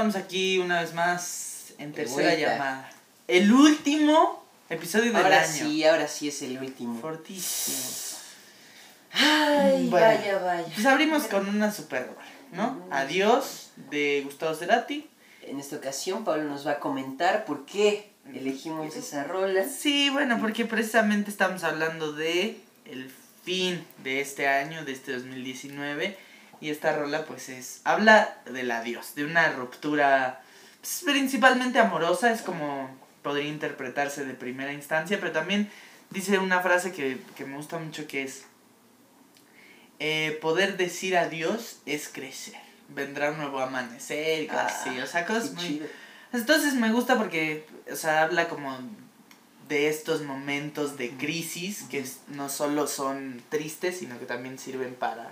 Estamos aquí una vez más en tercera vuelta. llamada. El último episodio del Ahora año. sí, ahora sí es el último. Fortísimo. Ay, Bueno. vaya, vaya. Pues abrimos con una super rola, ¿no? Ujú. Adiós de Gustavo Cerati. En esta ocasión Pablo nos va a comentar por qué elegimos esa rola. Sí, bueno, porque precisamente estamos hablando de el fin de este año, de este 2019. Y esta rola pues es, habla del adiós, de una ruptura pues, principalmente amorosa, es como podría interpretarse de primera instancia, pero también dice una frase que, que me gusta mucho que es, eh, poder decir adiós es crecer, vendrá un nuevo amanecer y cosas Ah, así, o sea, cosas Qué muy... chido. Entonces me gusta porque, o sea, habla como de estos momentos de crisis que no solo son tristes, sino que también sirven para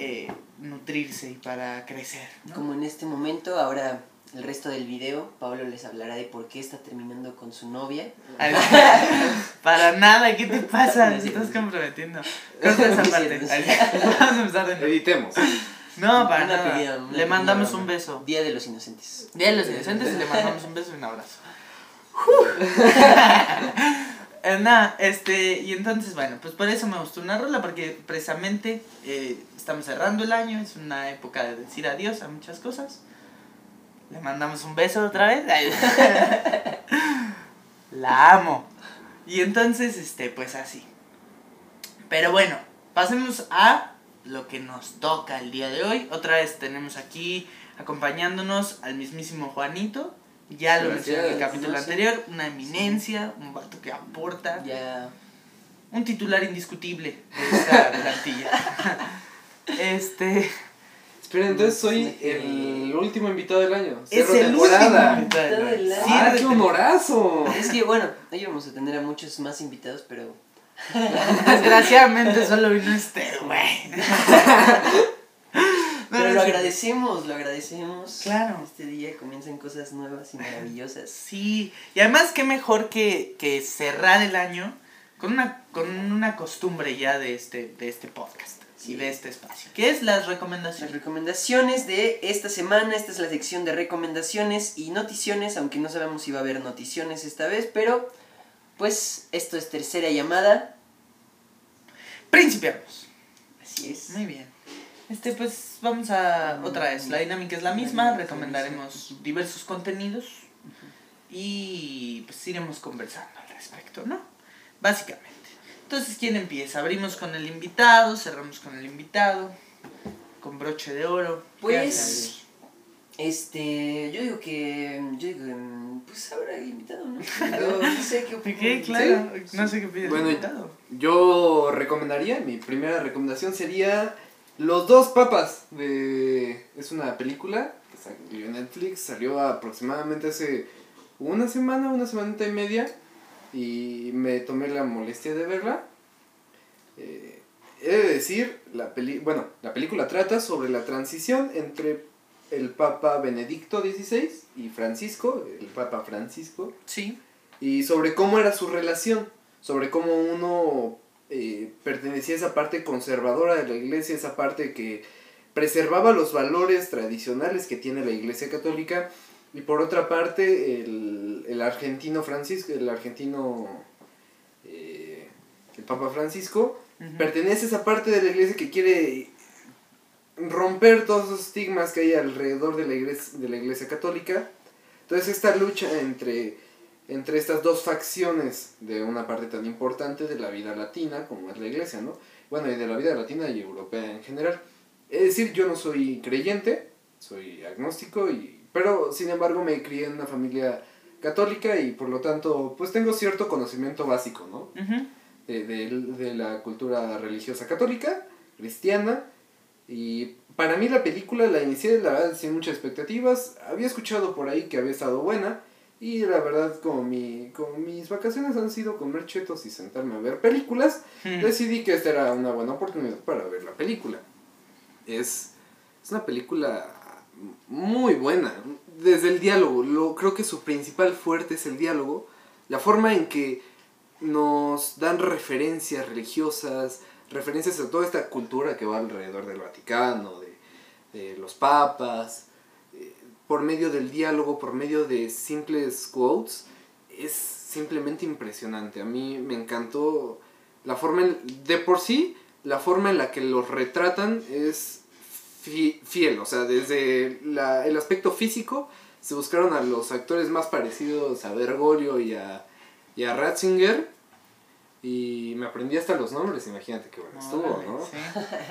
eh, nutrirse y para crecer. ¿no? Como en este momento, ahora el resto del video, Pablo les hablará de por qué está terminando con su novia. Para nada, ¿qué te pasa? Me estás comprometiendo. Corta esa parte. Vamos a empezar de nuevo. Editemos. No, para Una nada. pedida, una Le mandamos pedida. un beso. Día de los Inocentes. Día de los inocentes y le mandamos un beso y un abrazo. Eh, nada, este, y entonces, bueno, pues por eso me gustó una rola, porque precisamente eh, estamos cerrando el año, es una época de decir adiós a muchas cosas. Le mandamos un beso otra vez. La amo. Y entonces, este, pues así. Pero bueno, pasemos a lo que nos toca el día de hoy. Otra vez tenemos aquí acompañándonos al mismísimo Juanito. Ya lo mencioné en el capítulo No sé. anterior. Una eminencia, un vato que aporta. Ya. Un titular indiscutible de esta plantilla. este. Espera, entonces soy el último invitado del año. Es el temporada. último. Todo el año. Sí, ¡Ah, de- qué honorazo! Es que bueno, hoy vamos a tener a muchos más invitados, pero Desgraciadamente solo vino este, güey. Pero lo agradecemos, lo agradecemos. Claro. Este día comienzan cosas nuevas y maravillosas. Sí, y además qué mejor que, que cerrar el año con una, con una costumbre ya de este, de este podcast Sí. y de este espacio, que es las Las recomendaciones. recomendaciones de esta semana, esta es la sección de recomendaciones y noticiones, aunque no sabemos si va a haber noticiones esta vez, pero pues esto es tercera llamada. Principiamos. Así es. Muy bien. Este, pues vamos a otra vez. La dinámica es la misma. Recomendaremos diversos contenidos y pues iremos conversando al respecto, ¿no? Básicamente. Entonces, ¿quién empieza? Abrimos con el invitado, cerramos con el invitado, con broche de oro. ¿Qué Pues? Este, yo digo que, yo digo, que, pues el invitado, ¿no? Yo no sé qué. ¿Qué? Claro, no sé qué pide Bueno, el invitado. Yo recomendaría, mi primera recomendación sería Los dos papas de... Es una película que salió en Netflix, salió aproximadamente hace una semana, una semanita y media y me tomé la molestia de verla. Eh, he de decir, la peli bueno, la película trata sobre la transición entre el Papa Benedicto XVI y Francisco, el Papa Francisco, Sí. y sobre cómo era su relación, sobre cómo uno eh, pertenecía a esa parte conservadora de la iglesia, esa parte que preservaba los valores tradicionales que tiene la iglesia católica, y por otra parte el, el argentino Francisco, el argentino, eh, el Papa Francisco, pertenece a esa parte de la iglesia que quiere romper todos esos estigmas que hay alrededor de la iglesia, de la iglesia católica. Entonces esta lucha entre, entre estas dos facciones de una parte tan importante de la vida latina como es la iglesia, ¿no? Bueno, y de la vida latina y europea en general. Es decir, yo no soy creyente, soy agnóstico, y, pero sin embargo me crié en una familia católica y por lo tanto pues tengo cierto conocimiento básico, ¿no? De, de la cultura religiosa católica, cristiana. Y para mí la película la inicié, la verdad, sin muchas expectativas. Había escuchado por ahí que había estado buena. Y la verdad, como, mi, como mis vacaciones han sido comer chetos y sentarme a ver películas, Mm. decidí que esta era una buena oportunidad para ver la película. Es, es una película muy buena. Desde el diálogo, lo, creo que su principal fuerte es el diálogo. La forma en que nos dan referencias religiosas, referencias a toda esta cultura que va alrededor del Vaticano, de, de los papas. Por medio del diálogo, por medio de simples quotes, es simplemente impresionante. A mí me encantó la forma, en- de por sí, la forma en la que los retratan es fi- fiel, o sea, desde la- el aspecto físico se buscaron a los actores más parecidos a Bergoglio y a, y a Ratzinger y me aprendí hasta los nombres, imagínate qué bueno estuvo, ¿no? Sí,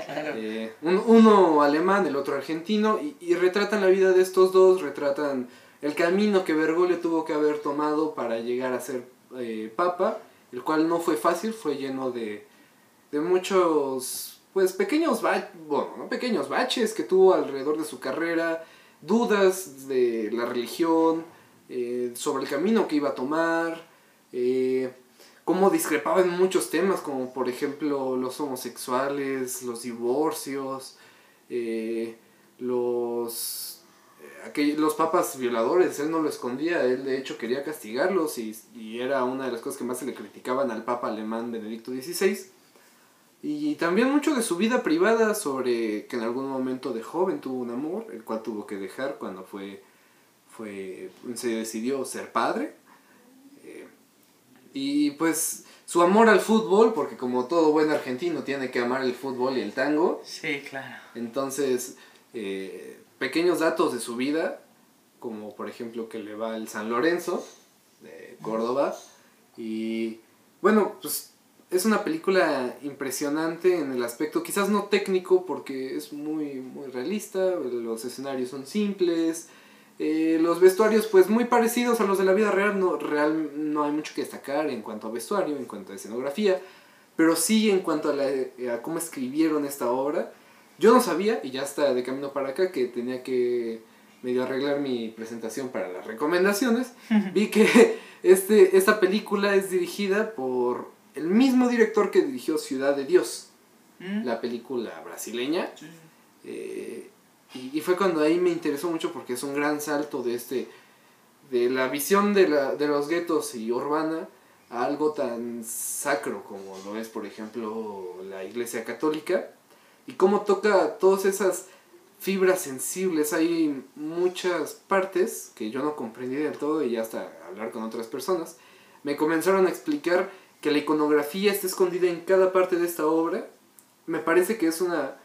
claro. Eh, un- uno alemán, el otro argentino, y, y retratan la vida de estos dos, retratan el camino que Bergoglio tuvo que haber tomado para llegar a ser eh, papa, el cual no fue fácil, fue lleno de, de muchos, pues pequeños, ba- bueno, no pequeños baches que tuvo alrededor de su carrera, dudas de la religión, eh, sobre el camino que iba a tomar, eh, cómo discrepaba en muchos temas, como por ejemplo los homosexuales, los divorcios, eh, los, eh, los papas violadores, él no lo escondía, él de hecho quería castigarlos y, y era una de las cosas que más se le criticaban al papa alemán Benedicto XVI. Y también mucho de su vida privada sobre que en algún momento de joven tuvo un amor, el cual tuvo que dejar cuando fue, fue se decidió ser padre. Y pues su amor al fútbol, porque como todo buen argentino tiene que amar el fútbol y el tango, Sí, claro. entonces eh, pequeños datos de su vida, como por ejemplo que le va el San Lorenzo de Córdoba, y bueno, pues es una película impresionante en el aspecto, quizás no técnico porque es muy, muy realista, los escenarios son simples, eh, los vestuarios pues muy parecidos a los de la vida real, no, real, no hay mucho que destacar en cuanto a vestuario, en cuanto a escenografía, pero sí en cuanto a, la, a cómo escribieron esta obra. Yo no sabía, y ya está de camino para acá, que tenía que medio arreglar mi presentación para las recomendaciones. Vi que este, esta película es dirigida por el mismo director que dirigió Ciudad de Dios, Mm. la película brasileña. Sí. Eh, y, y fue cuando ahí me interesó mucho porque es un gran salto de este de la visión de, la, de los guetos y urbana a algo tan sacro como lo es por ejemplo la iglesia católica. Y cómo toca todas esas fibras sensibles. Hay muchas partes que yo no comprendí del todo y hasta hablar con otras personas. Me comenzaron a explicar que la iconografía está escondida en cada parte de esta obra. Me parece que es una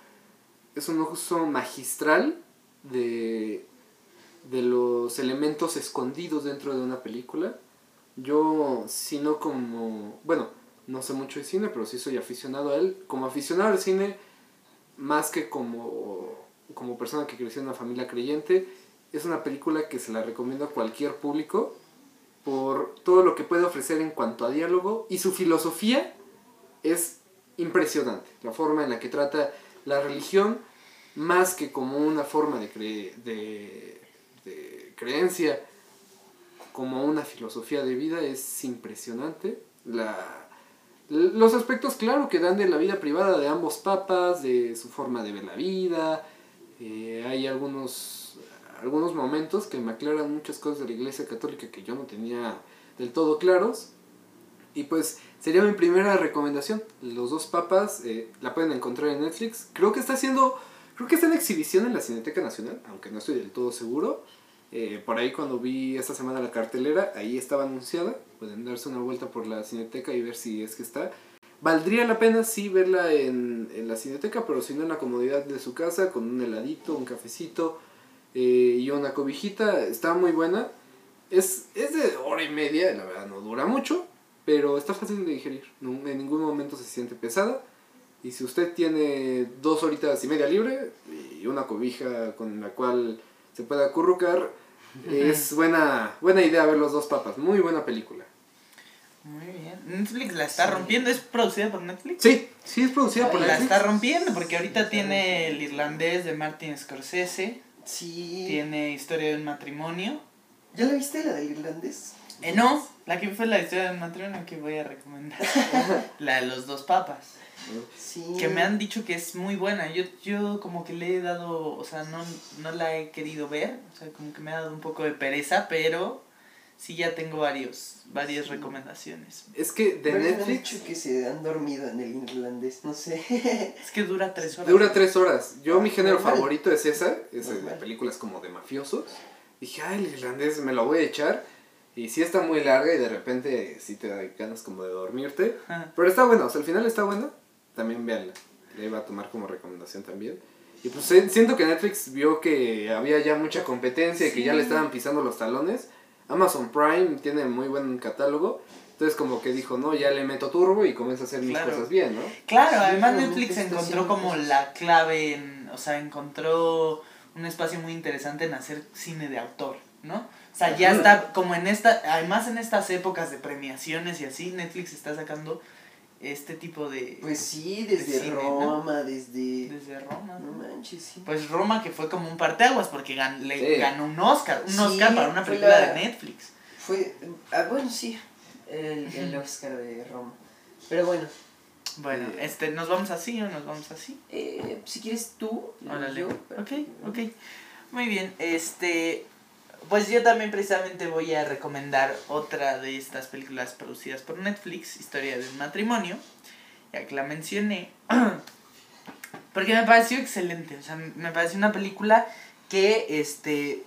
es un uso magistral de, de los elementos escondidos dentro de una película. Yo, si no como, bueno, no sé mucho de cine, pero sí soy aficionado a él. Como aficionado al cine, más que como, como persona que creció en una familia creyente, es una película que se la recomiendo a cualquier público por todo lo que puede ofrecer en cuanto a diálogo y su filosofía es impresionante. La forma en la que trata la religión más que como una forma de, cre- de, creencia, como una filosofía de vida es impresionante. La, los aspectos, claro, que dan de la vida privada de ambos papas, de su forma de ver la vida. eh, hay algunos, algunos momentos que me aclaran muchas cosas de la iglesia católica que yo no tenía del todo claros. Y pues sería mi primera recomendación. Los dos papas eh, la pueden encontrar en Netflix. Creo que está haciendo, creo que está en exhibición en la Cineteca Nacional, aunque no estoy del todo seguro. Eh, por ahí cuando vi esta semana la cartelera, ahí estaba anunciada. Pueden darse una vuelta por la Cineteca y ver si es que está. Valdría la pena sí verla en, en la Cineteca, pero si no en la comodidad de su casa, con un heladito, un cafecito eh, y una cobijita. Está muy buena. Es, es de hora y media, la verdad no dura mucho, pero está fácil de digerir. No- en ningún momento se siente pesada. Y si usted tiene dos horitas y media libre y una cobija con la cual se pueda acurrucar, es buena, buena idea ver los dos papas. Muy buena película. Muy bien. Netflix la está Sí. rompiendo. ¿Es producida por Netflix? Sí, sí es producida por La Netflix. está rompiendo porque ahorita tiene el irlandés de Martin Scorsese. Sí. Tiene historia de un matrimonio. ¿Ya la viste, la del irlandés? Eh, no, la que fue la historia de matrimonio que voy a recomendar. la de los dos papas. Sí. Que me han dicho que es muy buena. Yo, yo como que le he dado, o sea, no, no la he querido ver. O sea, como que me ha dado un poco de pereza, pero sí ya tengo varios, varias recomendaciones. Es que de Me han Netflix dicho que se han dormido en el irlandés, no sé. Es que dura tres horas. dura tres horas. Yo mi género Normal. favorito es esa, es de películas como de mafiosos. Dije, ay, el irlandés me lo voy a echar. Y sí está muy larga y de repente sí te da ganas como de dormirte. Ajá. Pero está bueno, o sea, al final está bueno. También véanla. La iba a tomar como recomendación también. Y pues eh, siento que Netflix vio que había ya mucha competencia y que ya le estaban pisando los talones. Amazon Prime tiene muy buen catálogo. Entonces como que dijo, no, ya le meto turbo y comienzo a hacer mis Claro. cosas bien, ¿no? Claro, además Netflix encontró como la clave en, o sea, encontró un espacio muy interesante en hacer cine de autor, ¿no? O sea, ya está como en esta, además en estas épocas de premiaciones y así, Netflix está sacando este tipo de Pues sí, desde cine, ¿no? Roma, desde... desde Roma. No manches, sí. Pues Roma que fue como un parteaguas porque gan- le Sí. ganó un Oscar, un Sí, Oscar para una película la- de Netflix. Fue... Ah, bueno, sí. El, el Oscar de Roma. Pero bueno, Bueno, Eh. este, ¿nos vamos así o nos vamos así? eh, si quieres tú, Órale. yo. Ok, ok. Muy bien. Este. Pues yo también precisamente voy a recomendar otra de estas películas producidas por Netflix, Historia de un matrimonio. Ya que la mencioné. Porque me pareció excelente. O sea, me pareció una película que este.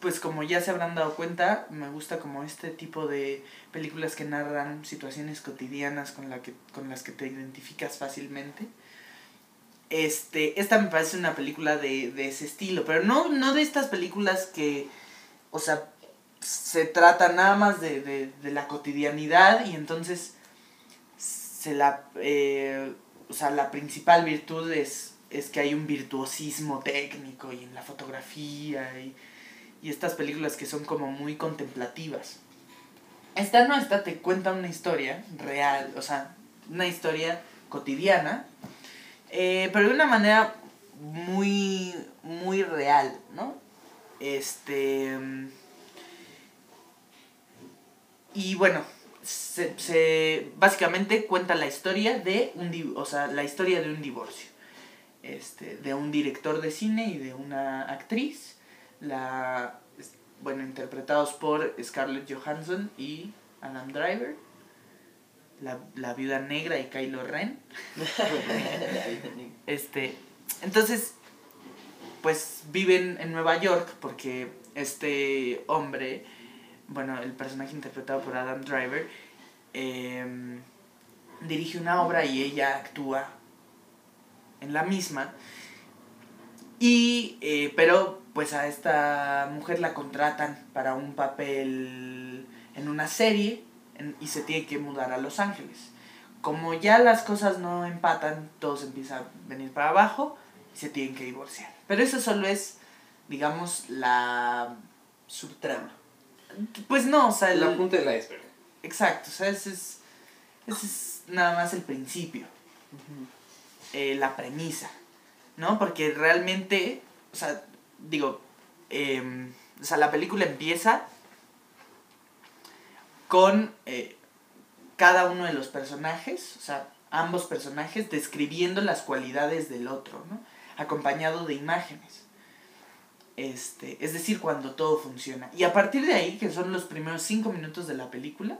Pues como ya se habrán dado cuenta, me gusta como este tipo de películas que narran situaciones cotidianas con, la que, con las que te identificas fácilmente. Este, esta me parece una película de, de ese estilo, pero no, no de estas películas que, o sea, se trata nada más de, de, de la cotidianidad y entonces se la, eh, o sea, la principal virtud es, es que hay un virtuosismo técnico y en la fotografía y, y estas películas que son como muy contemplativas. Esta no, esta te cuenta una historia real, o sea, una historia cotidiana, eh, pero de una manera muy, muy real, ¿no? Este... Y bueno, se, se- básicamente cuenta la historia de un o sea, la historia de un divorcio. Este, de un director de cine y de una actriz. La, bueno, interpretados por Scarlett Johansson y Adam Driver. La, la viuda negra y Kylo Ren. Este, entonces, pues viven en Nueva York porque este hombre, bueno, el personaje interpretado por Adam Driver, em, dirige una obra y ella actúa en la misma. Y, eh, pero, pues a esta mujer la contratan para un papel en una serie en- y se tiene que mudar a Los Ángeles como ya las cosas no empatan, todo se empieza a venir para abajo y se tienen que divorciar. Pero eso solo es, digamos, la... Subtrama. Pues no, o sea, el- La punta del iceberg. exacto, o sea, ese es, ese es nada más el principio, eh, la premisa, ¿no? Porque realmente, o sea, digo, em, o sea, la película empieza con eh, cada uno de los personajes, o sea, ambos personajes describiendo las cualidades del otro, ¿no? Acompañado de imágenes. Este, es decir, cuando todo funciona. Y a partir de ahí, que son los primeros cinco minutos de la película,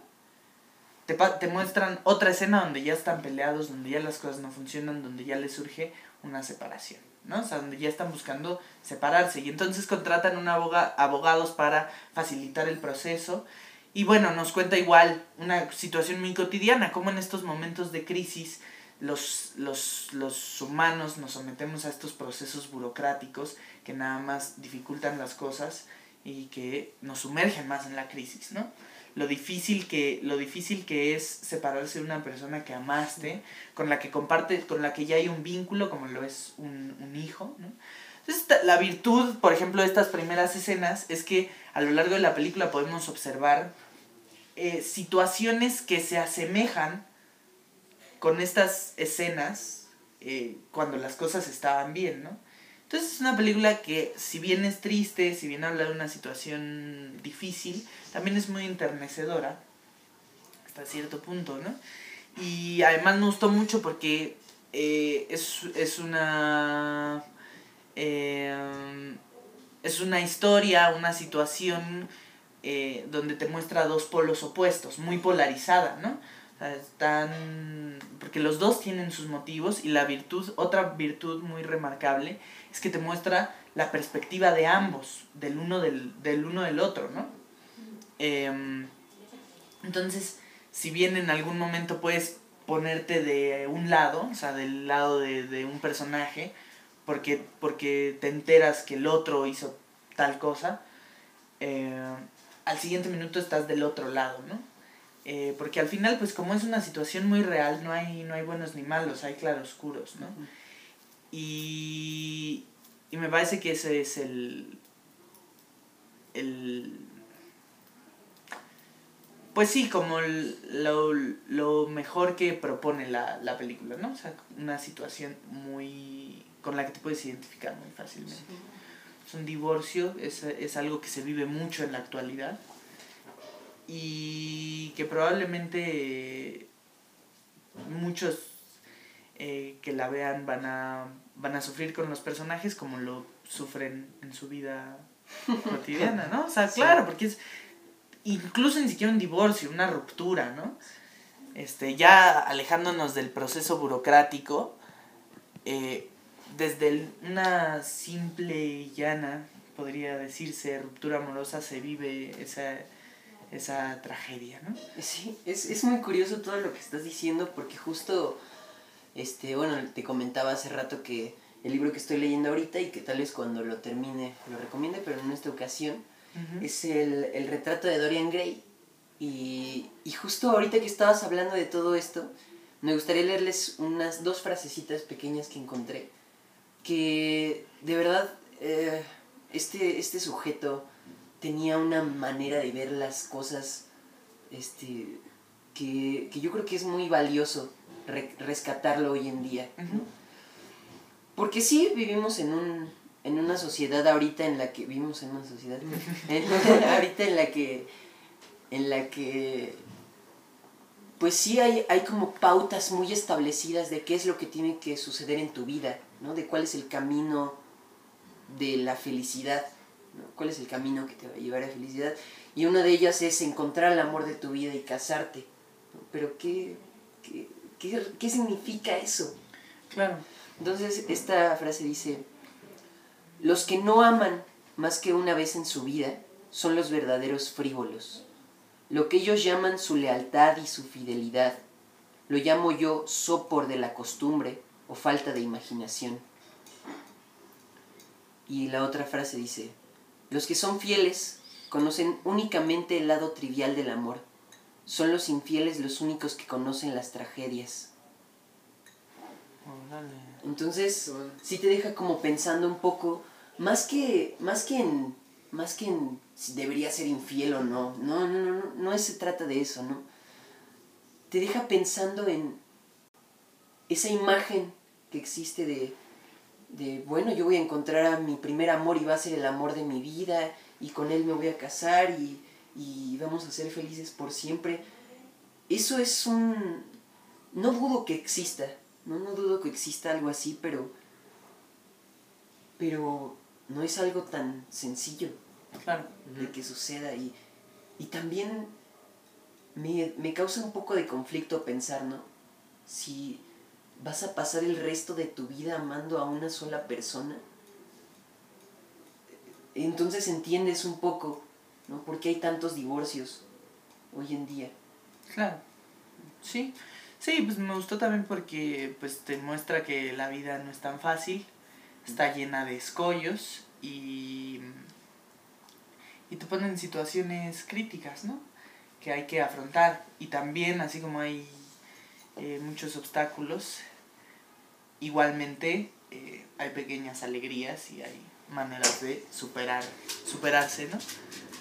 te, te muestran otra escena donde ya están peleados, donde ya las cosas no funcionan, donde ya les surge una separación, ¿no? O sea, donde ya están buscando separarse. Y entonces contratan un aboga abogados para facilitar el proceso. Y bueno, nos cuenta igual una situación muy cotidiana, como en estos momentos de crisis los, los, los humanos nos sometemos a estos procesos burocráticos que nada más dificultan las cosas y que nos sumergen más en la crisis, ¿no? Lo difícil que, lo difícil que es separarse de una persona que amaste, con la que comparte, con la que ya hay un vínculo, como lo es un, un hijo, ¿no? Entonces, la virtud, por ejemplo, de estas primeras escenas es que a lo largo de la película podemos observar eh, situaciones que se asemejan con estas escenas eh, cuando las cosas estaban bien, ¿no? Entonces es una película que si bien es triste, si bien habla de una situación difícil, también es muy enternecedora hasta cierto punto, ¿no? Y además me gustó mucho porque eh, es, es una... es una historia, una situación eh, donde te muestra dos polos opuestos, muy polarizada, ¿no? Están porque los dos tienen sus motivos y la virtud, otra virtud muy remarcable, es que te muestra la perspectiva de ambos, del uno del, del uno del otro, ¿no? Em, entonces, si bien en algún momento puedes ponerte de un lado, o sea, del lado de, de un personaje, porque, porque te enteras que el otro hizo tal cosa, eh, al siguiente minuto estás del otro lado, ¿no? Eh, porque al final, pues como es una situación muy real, no hay, no hay buenos ni malos, hay claroscuros, ¿no? Y, y me parece que ese es el, el pues sí, como lo, lo mejor que propone la, la película, ¿no? O sea, una situación muy con la que te puedes identificar muy fácilmente. Es un divorcio, es, es algo que se vive mucho en la actualidad y que probablemente muchos eh, que la vean van a, van a sufrir con los personajes como lo sufren en su vida cotidiana, ¿no? O sea, claro, porque es incluso ni siquiera un divorcio, una ruptura, ¿no? Este, ya alejándonos del proceso burocrático, eh, desde una simple y llana, podría decirse, ruptura amorosa, se vive esa, esa tragedia, ¿no? Sí, es, es muy curioso todo lo que estás diciendo porque justo, este, bueno, te comentaba hace rato que el libro que estoy leyendo ahorita y que tal vez cuando lo termine lo recomiende, pero en esta ocasión es el, el, retrato de Dorian Gray. Y, y, justo ahorita que estabas hablando de todo esto, me gustaría leerles unas dos frasecitas pequeñas que encontré. Que de verdad, eh, este, este sujeto tenía una manera de ver las cosas este, que, que yo creo que es muy valioso re rescatarlo hoy en día. Porque sí vivimos en un, en una sociedad ahorita en la que vivimos en una sociedad ahorita en la que en la que pues sí hay, hay como pautas muy establecidas de qué es lo que tiene que suceder en tu vida, ¿no? De cuál es el camino de la felicidad, ¿no? ¿Cuál es el camino que te va a llevar a la felicidad? Y una de ellas es encontrar el amor de tu vida y casarte. Pero ¿qué, qué, qué, qué significa eso? Claro. Entonces esta frase dice, los que no aman más que una vez en su vida son los verdaderos frívolos. Lo que ellos llaman su lealtad y su fidelidad, lo llamo yo sopor de la costumbre o falta de imaginación. Y la otra frase dice, los que son fieles conocen únicamente el lado trivial del amor. Son los infieles los únicos que conocen las tragedias. Entonces, sí te deja como pensando un poco, más que, más que en, más que en si debería ser infiel o no, no, no, no, no, no se trata de eso, ¿no? Te deja pensando en esa imagen que existe de, de, bueno, yo voy a encontrar a mi primer amor y va a ser el amor de mi vida y con él me voy a casar y, y vamos a ser felices por siempre. Eso es un... No dudo que exista, no, no dudo que exista algo así, pero. Pero no es algo tan sencillo claro. de que suceda. Y, y también me, me causa un poco de conflicto pensar, ¿no? Si vas a pasar el resto de tu vida amando a una sola persona, entonces entiendes un poco, ¿no? ¿Por qué hay tantos divorcios hoy en día? Claro, sí. Sí, pues me gustó también porque pues te muestra que la vida no es tan fácil, está llena de escollos y, y te pone en situaciones críticas, ¿no? Que hay que afrontar. Y también, así como hay eh, muchos obstáculos, igualmente eh, hay pequeñas alegrías y hay maneras de superar, superarse, ¿no?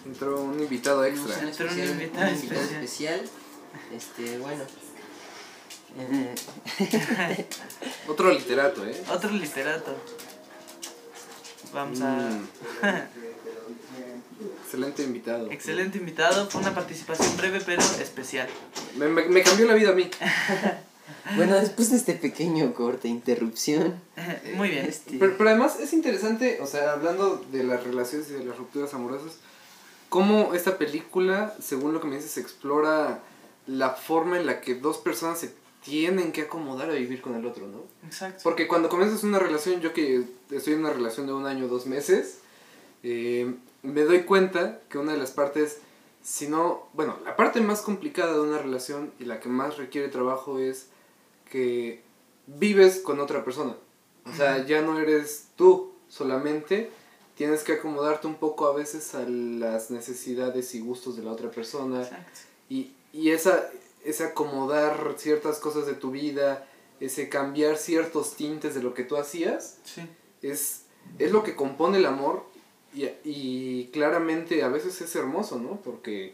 Entró un invitado extra. Entró un invitado un invitado especial. Este, bueno. Otro literato, ¿eh? Otro literato. Vamos a... Excelente invitado. Excelente invitado. Fue una participación breve pero especial. Me, me, me cambió la vida a mí. bueno, después de este pequeño corte, interrupción. Muy bien. Este, Pero, pero además es interesante, o sea, hablando de las relaciones y de las rupturas amorosas, cómo esta película, según lo que me dices, explora la forma en la que dos personas se tienen que acomodar a vivir con el otro, ¿no? Exacto. Porque cuando comienzas una relación, yo que estoy en una relación de un año, dos meses, eh, me doy cuenta que una de las partes, si no, bueno, la parte más complicada de una relación y la que más requiere trabajo es que vives con otra persona. O sea, ya no eres tú solamente, tienes que acomodarte un poco a veces a las necesidades y gustos de la otra persona. Exacto. Y, y esa, ese acomodar ciertas cosas de tu vida, ese cambiar ciertos tintes de lo que tú hacías, Sí. es, es lo que compone el amor y, y claramente a veces es hermoso, ¿no? Porque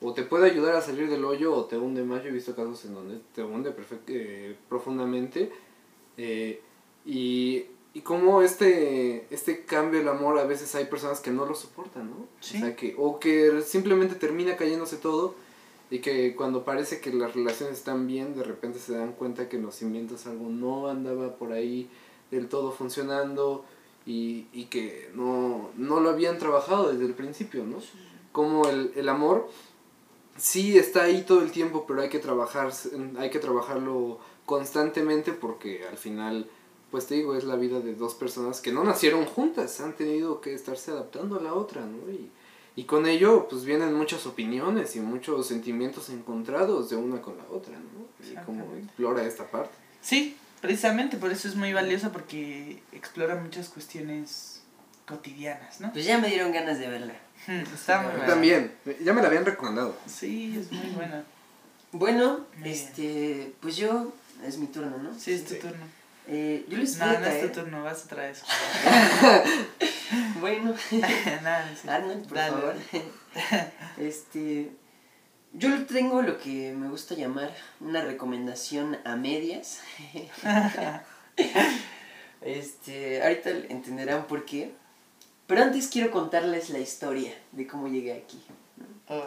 o te puede ayudar a salir del hoyo o te hunde más. Yo he visto casos en donde te hunde perfect- eh, profundamente. eh, y, y como este, este cambio del amor a veces hay personas que no lo soportan, ¿no? Sí. O sea, que, o que simplemente termina cayéndose todo y que cuando parece que las relaciones están bien, de repente se dan cuenta que los cimientos algo no andaba por ahí del todo funcionando y, y que no, no lo habían trabajado desde el principio, ¿no? Como el, el amor sí está ahí todo el tiempo, pero hay que trabajar, hay que trabajarlo constantemente porque al final, pues te digo, es la vida de dos personas que no nacieron juntas, han tenido que estarse adaptando a la otra, ¿no? Y, y con ello, pues vienen muchas opiniones y muchos sentimientos encontrados de una con la otra, ¿no? Y como Exactamente. explora esta parte. Sí, precisamente por eso es muy valiosa porque explora muchas cuestiones cotidianas, ¿no? Pues ya me dieron ganas de verla. Hmm, Está muy buena. También, ya me la habían recomendado. Sí, es muy buena. Bueno, Muy este, pues yo, es mi turno, ¿no? Sí, es tu Sí. turno. Eh, yo les No, voy a no es tu turno, vas a traer eso. Bueno, Nada, sí. Arnold, por Dale. favor. Este, yo tengo lo que me gusta llamar una recomendación a medias. Este, ahorita entenderán por qué. Pero antes quiero contarles la historia de cómo llegué aquí. Oh,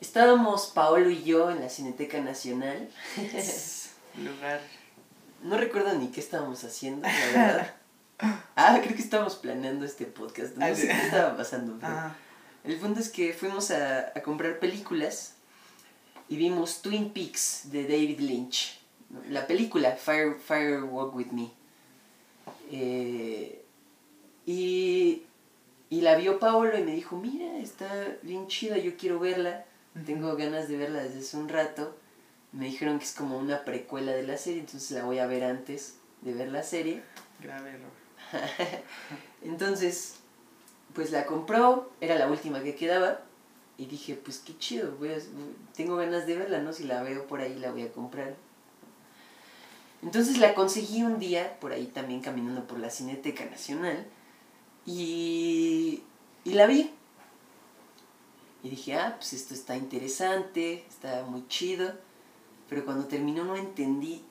Estábamos Paolo y yo en la Cineteca Nacional. lugar. No recuerdo ni qué estábamos haciendo, la verdad. Ah, creo que estábamos planeando este podcast. No sé qué estaba pasando. pero- Ah, El punto es que fuimos a, a comprar películas y vimos Twin Peaks de David Lynch. La película Fire, Fire Walk With Me. Eh, y, y la vio Paolo y me dijo, mira, está bien chida, yo quiero verla. Tengo ganas de verla desde hace un rato. Me dijeron que es como una precuela de la serie, entonces la voy a ver antes de ver la serie. grave error. Entonces, pues la compró, era la última que quedaba. Y dije, pues qué chido, voy a- tengo ganas de verla, ¿no? Si la veo por ahí, la voy a comprar. Entonces la conseguí un día, por ahí también caminando por la Cineteca Nacional. Y, y la vi. Y dije, ah, pues esto está interesante, está muy chido. Pero cuando terminó no entendí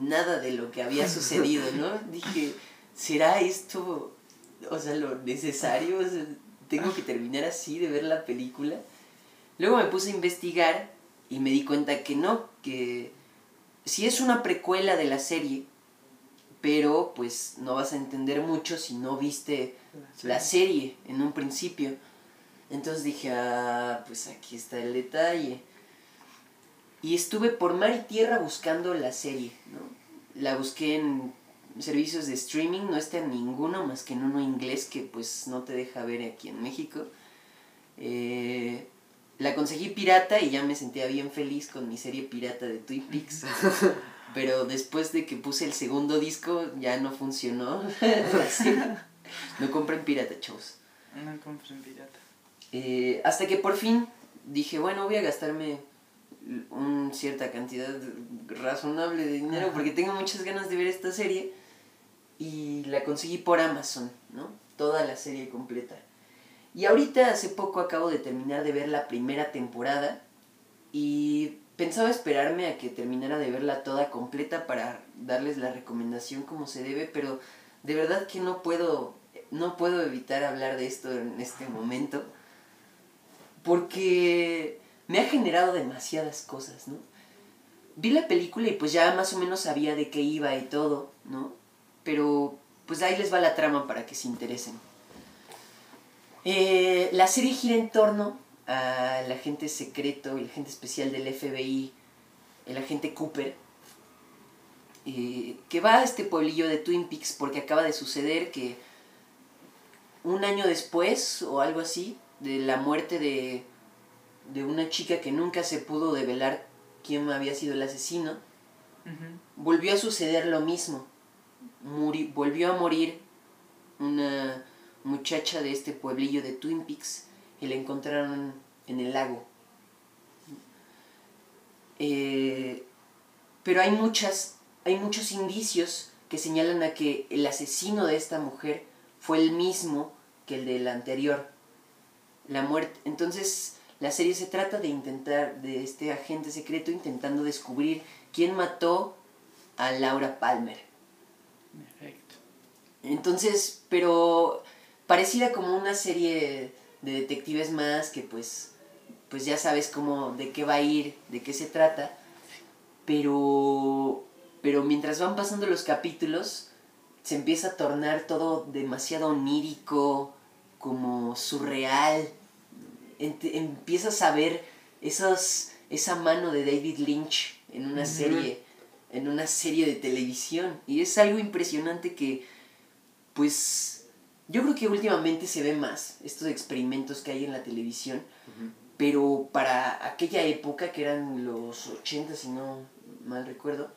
nada de lo que había sucedido, ¿no? Dije, ¿será esto, o sea, lo necesario? O sea, ¿Tengo que terminar así de ver la película? Luego me puse a investigar y me di cuenta que no, que sí es una precuela de la serie, pero pues no vas a entender mucho si no viste la serie en un principio. Entonces dije, ah, pues aquí está el detalle. Y estuve por mar y tierra buscando la serie, ¿no? La busqué en servicios de streaming, no está en ninguno más que en uno inglés que pues no te deja ver aquí en México. Eh, la conseguí pirata y ya me sentía bien feliz con mi serie pirata de Twin Peaks. Pero después de que puse el segundo disco ya no funcionó. no compren pirata, chavos. No compren pirata. Eh, hasta que por fin dije, bueno, voy a gastarme una cierta cantidad razonable de dinero Ajá. porque tengo muchas ganas de ver esta serie y la conseguí por Amazon, ¿no? Toda la serie completa. Y ahorita hace poco acabo de terminar de ver la primera temporada y pensaba esperarme a que terminara de verla toda completa para darles la recomendación como se debe, pero de verdad que no puedo no puedo evitar hablar de esto en este momento porque me ha generado demasiadas cosas, ¿no? Vi la película y pues ya más o menos sabía de qué iba y todo, ¿no? Pero pues ahí les va la trama para que se interesen. Eh, la serie gira en torno al agente secreto el agente especial del FBI el agente Cooper, eh, que va a este pueblillo de Twin Peaks porque acaba de suceder que un año después o algo así de la muerte de, de una chica que nunca se pudo develar quién había sido el asesino, volvió a suceder lo mismo. Muri- volvió a morir una muchacha de este pueblillo de Twin Peaks y la encontraron en el lago. Eh, pero hay muchas, hay muchos indicios que señalan a que el asesino de esta mujer fue el mismo que el del anterior. La muerte. Entonces, la serie se trata de intentar, de este agente secreto intentando descubrir quién mató a Laura Palmer. Perfecto. Entonces, pero parecida como una serie de detectives más que pues pues ya sabes cómo de qué va a ir, de qué se trata, pero pero mientras van pasando los capítulos se empieza a tornar todo demasiado onírico, como surreal. Ent- empiezas a ver esos esa mano de David Lynch en una serie en una serie de televisión y es algo impresionante que pues yo creo que últimamente se ve más estos experimentos que hay en la televisión, pero para aquella época que eran los 80 si no mal recuerdo,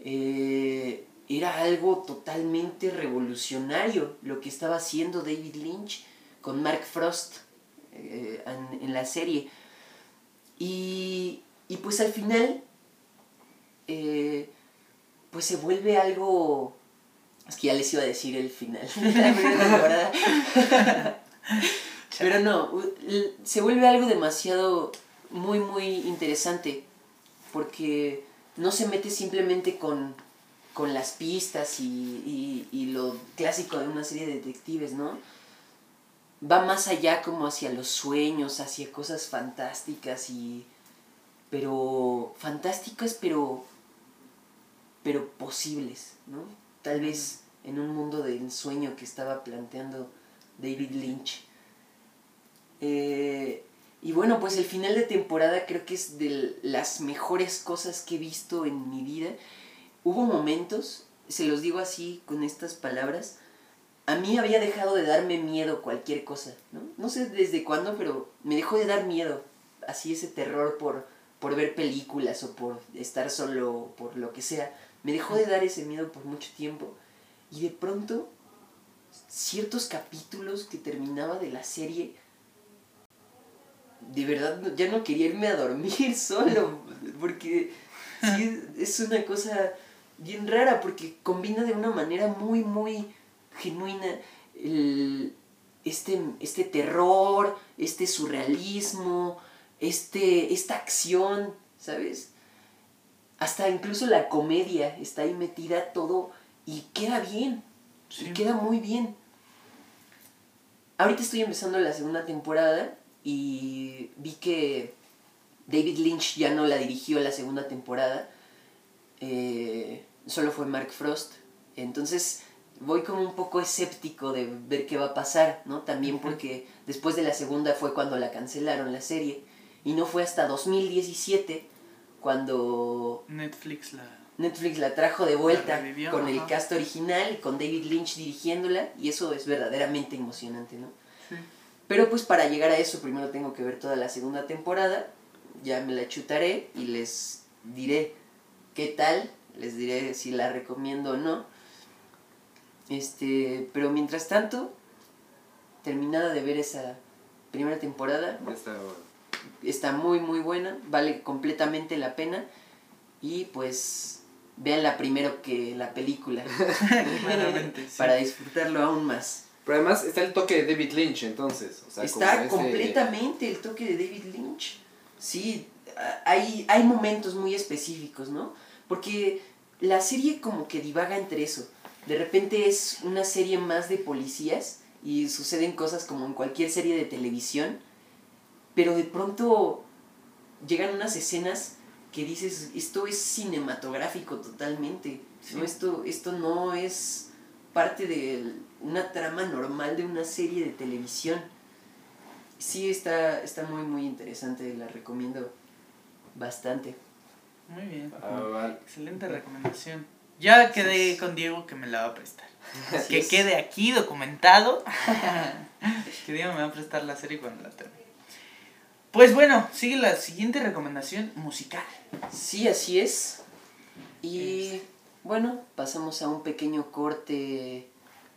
eh, era algo totalmente revolucionario lo que estaba haciendo David Lynch con Mark Frost eh, en, en la serie. Y, y pues al final, eh, pues se vuelve algo... Es que ya les iba a decir el final de la primera temporada. Pero no, se vuelve algo demasiado muy, muy interesante. Porque no se mete simplemente con, con las pistas y, y, y lo clásico de una serie de detectives, ¿no? Va más allá como hacia los sueños, hacia cosas fantásticas y... Pero... Fantásticas, pero... Pero posibles, ¿no? Tal vez en un mundo de ensueño que estaba planteando David Lynch. Eh, y bueno, pues el final de temporada creo que es de las mejores cosas que he visto en mi vida. Hubo momentos, se los digo así con estas palabras, a mí había dejado de darme miedo cualquier cosa, ¿no? No sé desde cuándo, pero me dejó de dar miedo, así ese terror por, por ver películas o por estar solo o por lo que sea. Me dejó de dar ese miedo por mucho tiempo. Y de pronto, ciertos capítulos que terminaba de la serie, de verdad ya no quería irme a dormir solo, porque es una cosa bien rara, porque combina de una manera muy, muy genuina el, este, este terror, este surrealismo, este, esta acción, ¿sabes? Hasta incluso la comedia está ahí metida todo y queda bien, Sí. y queda muy bien. Ahorita estoy empezando la segunda temporada y vi que David Lynch ya no la dirigió la segunda temporada, eh, solo fue Mark Frost. Entonces voy como un poco escéptico de ver qué va a pasar, ¿no? También porque después de la segunda fue cuando la cancelaron la serie y no fue hasta 2017 cuando Netflix la... Netflix la trajo de vuelta revivió, con el cast original, con David Lynch dirigiéndola, y eso es verdaderamente emocionante, ¿no? Sí. Pero pues para llegar a eso primero tengo que ver toda la segunda temporada, ya me la chutaré y les diré qué tal, les diré si la recomiendo o no. Este, pero mientras tanto, terminada de ver esa primera temporada, Ya está. Está muy muy buena, vale completamente la pena y pues véanla primero que la película Claramente, sí. para disfrutarlo aún más. Pero además está el toque de David Lynch, entonces. O sea, Está como ese- completamente el toque de David Lynch. Sí, hay, hay momentos muy específicos, ¿no? Porque la serie como que divaga entre eso. De repente es una serie más de policías y suceden cosas como en cualquier serie de televisión, pero de pronto llegan unas escenas que dices, esto es cinematográfico totalmente, Sí. ¿no? Esto, esto no es parte de una trama normal de una serie de televisión. Sí, está, está muy, muy interesante, la recomiendo bastante. Muy bien. Ah, vale. Excelente recomendación. Ya quedé con Diego que me la va a prestar. Así que es. quede aquí documentado que Diego me va a prestar la serie cuando la termine. Pues bueno, sigue la siguiente recomendación musical. Sí, así es. Y bueno, pasamos a un pequeño corte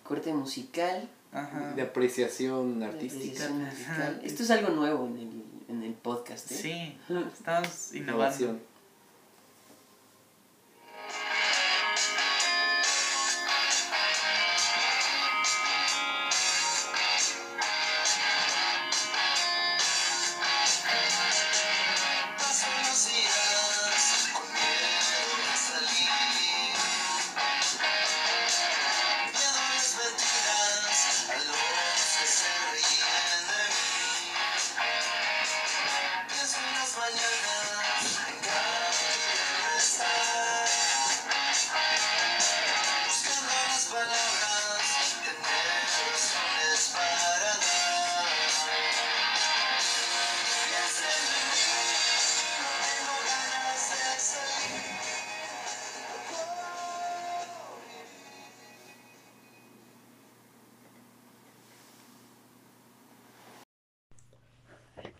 corte musical. Ajá. De apreciación de artística. apreciación musical. Ajá. Esto es algo nuevo en el, en el podcast. ¿eh? Sí, estamos innovando. Innovación.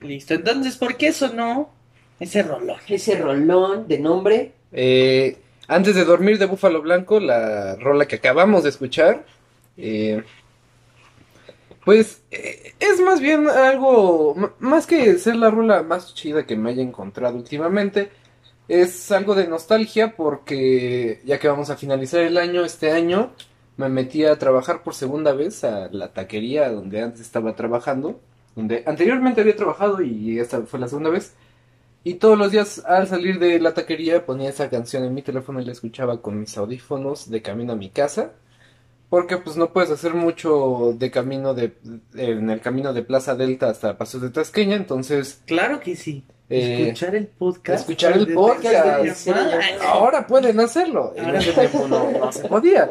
Listo, entonces, ¿por qué sonó ese rolón? Ese rolón de nombre. Eh, antes de dormir de Búfalo Blanco, la rola que acabamos de escuchar, eh, pues eh, es más bien algo, más que ser la rola más chida que me haya encontrado últimamente, es algo de nostalgia porque ya que vamos a finalizar el año, este año me metí a trabajar por segunda vez a la taquería donde antes estaba trabajando, donde anteriormente había trabajado y esta fue la segunda vez. Y todos los días al salir de la taquería ponía esa canción en mi teléfono y la escuchaba con mis audífonos de camino a mi casa. Porque pues no puedes hacer mucho de camino de en el camino de Plaza Delta hasta Pasos de Tasqueña, entonces Claro que sí. Eh, escuchar el podcast. escuchar el podcast, ahora pueden hacerlo. En Ahora- ese tiempo no, no se podía.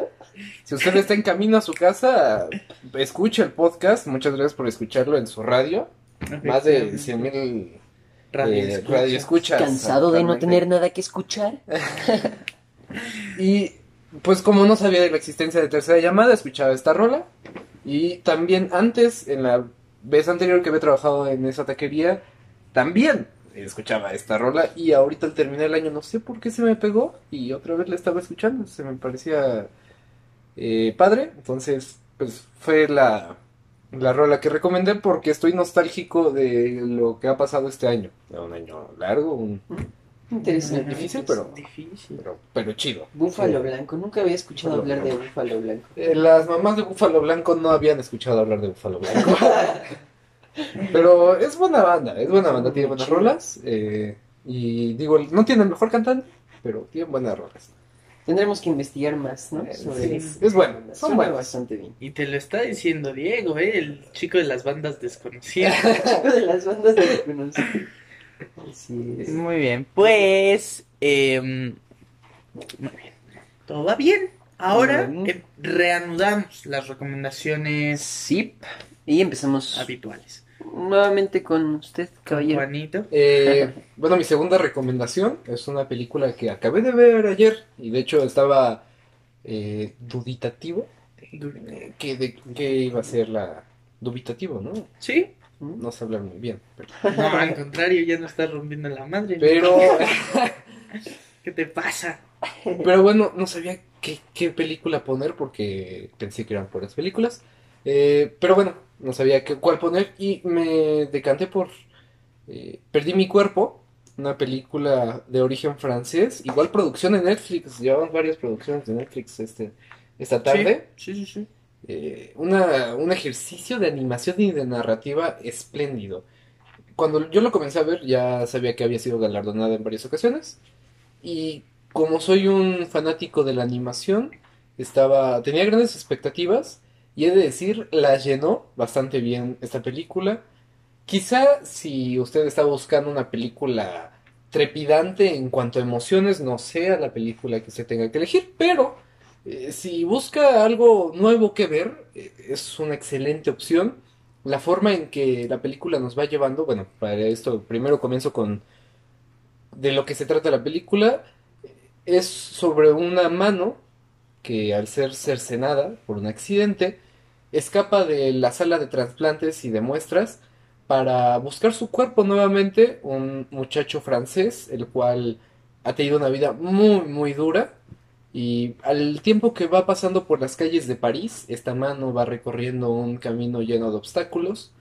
Si usted está en camino a su casa, escuche el podcast. Muchas gracias por escucharlo en su radio. Más de 100 mil Radio eh, radio escuchas. Cansado de no tener nada que escuchar. Y pues como no sabía de la existencia de tercera llamada, escuchaba esta rola. Y también antes, en la vez anterior que había trabajado en esa taquería, también escuchaba esta rola. Y ahorita al terminar el año no sé por qué se me pegó y otra vez la estaba escuchando. Se me parecía eh, padre. Entonces, pues fue la, la rola que recomendé porque estoy nostálgico de lo que ha pasado este año. Un año largo, un, Interesante. Difícil, pero- Difícil. pero, pero chido. Búfalo Sí. Blanco. Nunca había escuchado Búfalo hablar de Blanco. Búfalo Blanco. Eh, las mamás de Búfalo Blanco no habían escuchado hablar de Búfalo Blanco. Pero es buena banda, es buena banda, tiene buenas rolas. eh, y digo, no tiene el mejor cantante, pero tiene buenas rolas. Tendremos que investigar más, ¿no? Eh, Sobre sí, es bueno, son buenas. bastante bien. Y te lo está diciendo Diego, ¿eh? El chico de las bandas desconocidas. Chico de las bandas de conocí. Así es. Muy bien, pues... muy bien. Todo va bien. Ahora em, reanudamos las recomendaciones Sí. Y empezamos habituales. Nuevamente con usted, caballero. Juanito. Eh, bueno, mi segunda recomendación es una película que acabé de ver ayer y de hecho estaba eh, duditativo. eh, que de qué iba a ser la dubitativo, ¿no? ¿Sí? No sé hablar muy bien. Pero, No, al contrario, ya no estás rompiendo la madre. pero ¿Qué te pasa? Pero bueno, no sabía qué, qué película poner porque pensé que eran puras películas. Eh, pero bueno, no sabía qué, cuál poner y me decanté por eh, Perdí mi cuerpo, una película de origen francés, igual producción de Netflix, llevaban varias producciones de Netflix este, esta tarde. Sí, sí, sí. Eh, una, un ejercicio de animación y de narrativa espléndido. Cuando yo lo comencé a ver ya sabía que había sido galardonada en varias ocasiones y como soy un fanático de la animación, estaba tenía grandes expectativas y he de decir, la llenó bastante bien esta película. Quizá si usted está buscando una película trepidante en cuanto a emociones, no sea la película que usted tenga que elegir, pero eh, si busca algo nuevo que ver, eh, es una excelente opción. La forma en que la película nos va llevando, bueno, para esto primero comienzo con de lo que se trata la película es sobre una mano que al ser cercenada por un accidente escapa de la sala de trasplantes y de muestras para buscar su cuerpo nuevamente, un muchacho francés, el cual ha tenido una vida muy, muy dura. Y al tiempo que va pasando por las calles de París, esta mano va recorriendo un camino lleno de obstáculos.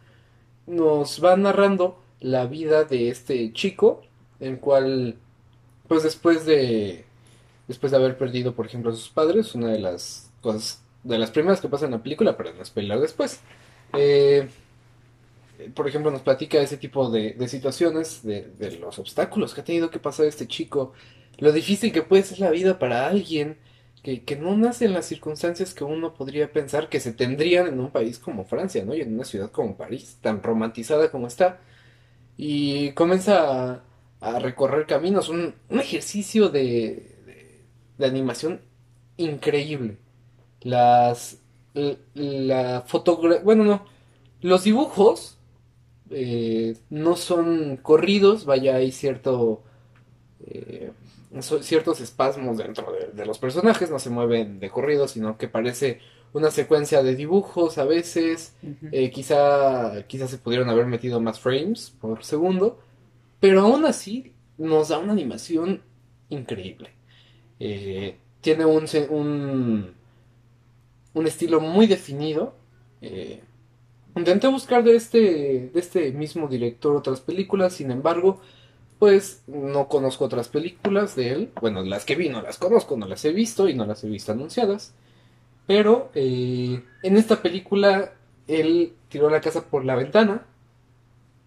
Nos va narrando la vida de este chico, el cual, pues después de, después de haber perdido, por ejemplo, a sus padres, una de las cosas, de las primeras que pasa en la película, pero no spoiler después. Eh, por ejemplo, nos platica ese tipo de, de situaciones, de, los obstáculos que ha tenido que pasar este chico, lo difícil que puede ser la vida para alguien que, que no nace en las circunstancias que uno podría pensar que se tendrían en un país como Francia, ¿no? Y en una ciudad como París, tan romantizada como está. Y comienza a, a recorrer caminos, un, un ejercicio de, de animación increíble. Las, la fotografía, bueno, no, los dibujos eh, no son corridos, vaya, hay cierto, eh, ciertos espasmos dentro de, de los personajes, no se mueven de corrido, sino que parece una secuencia de dibujos a veces, eh, quizá, quizá se pudieron haber metido más frames por segundo, pero aún así nos da una animación increíble. Eh, tiene un, un, un estilo muy definido. eh, intenté buscar de este, de este mismo director otras películas, sin embargo, pues no conozco otras películas de él. Bueno, las que vi no las conozco, no las he visto y no las he visto anunciadas. Pero eh, en esta película él tiró la casa por la ventana.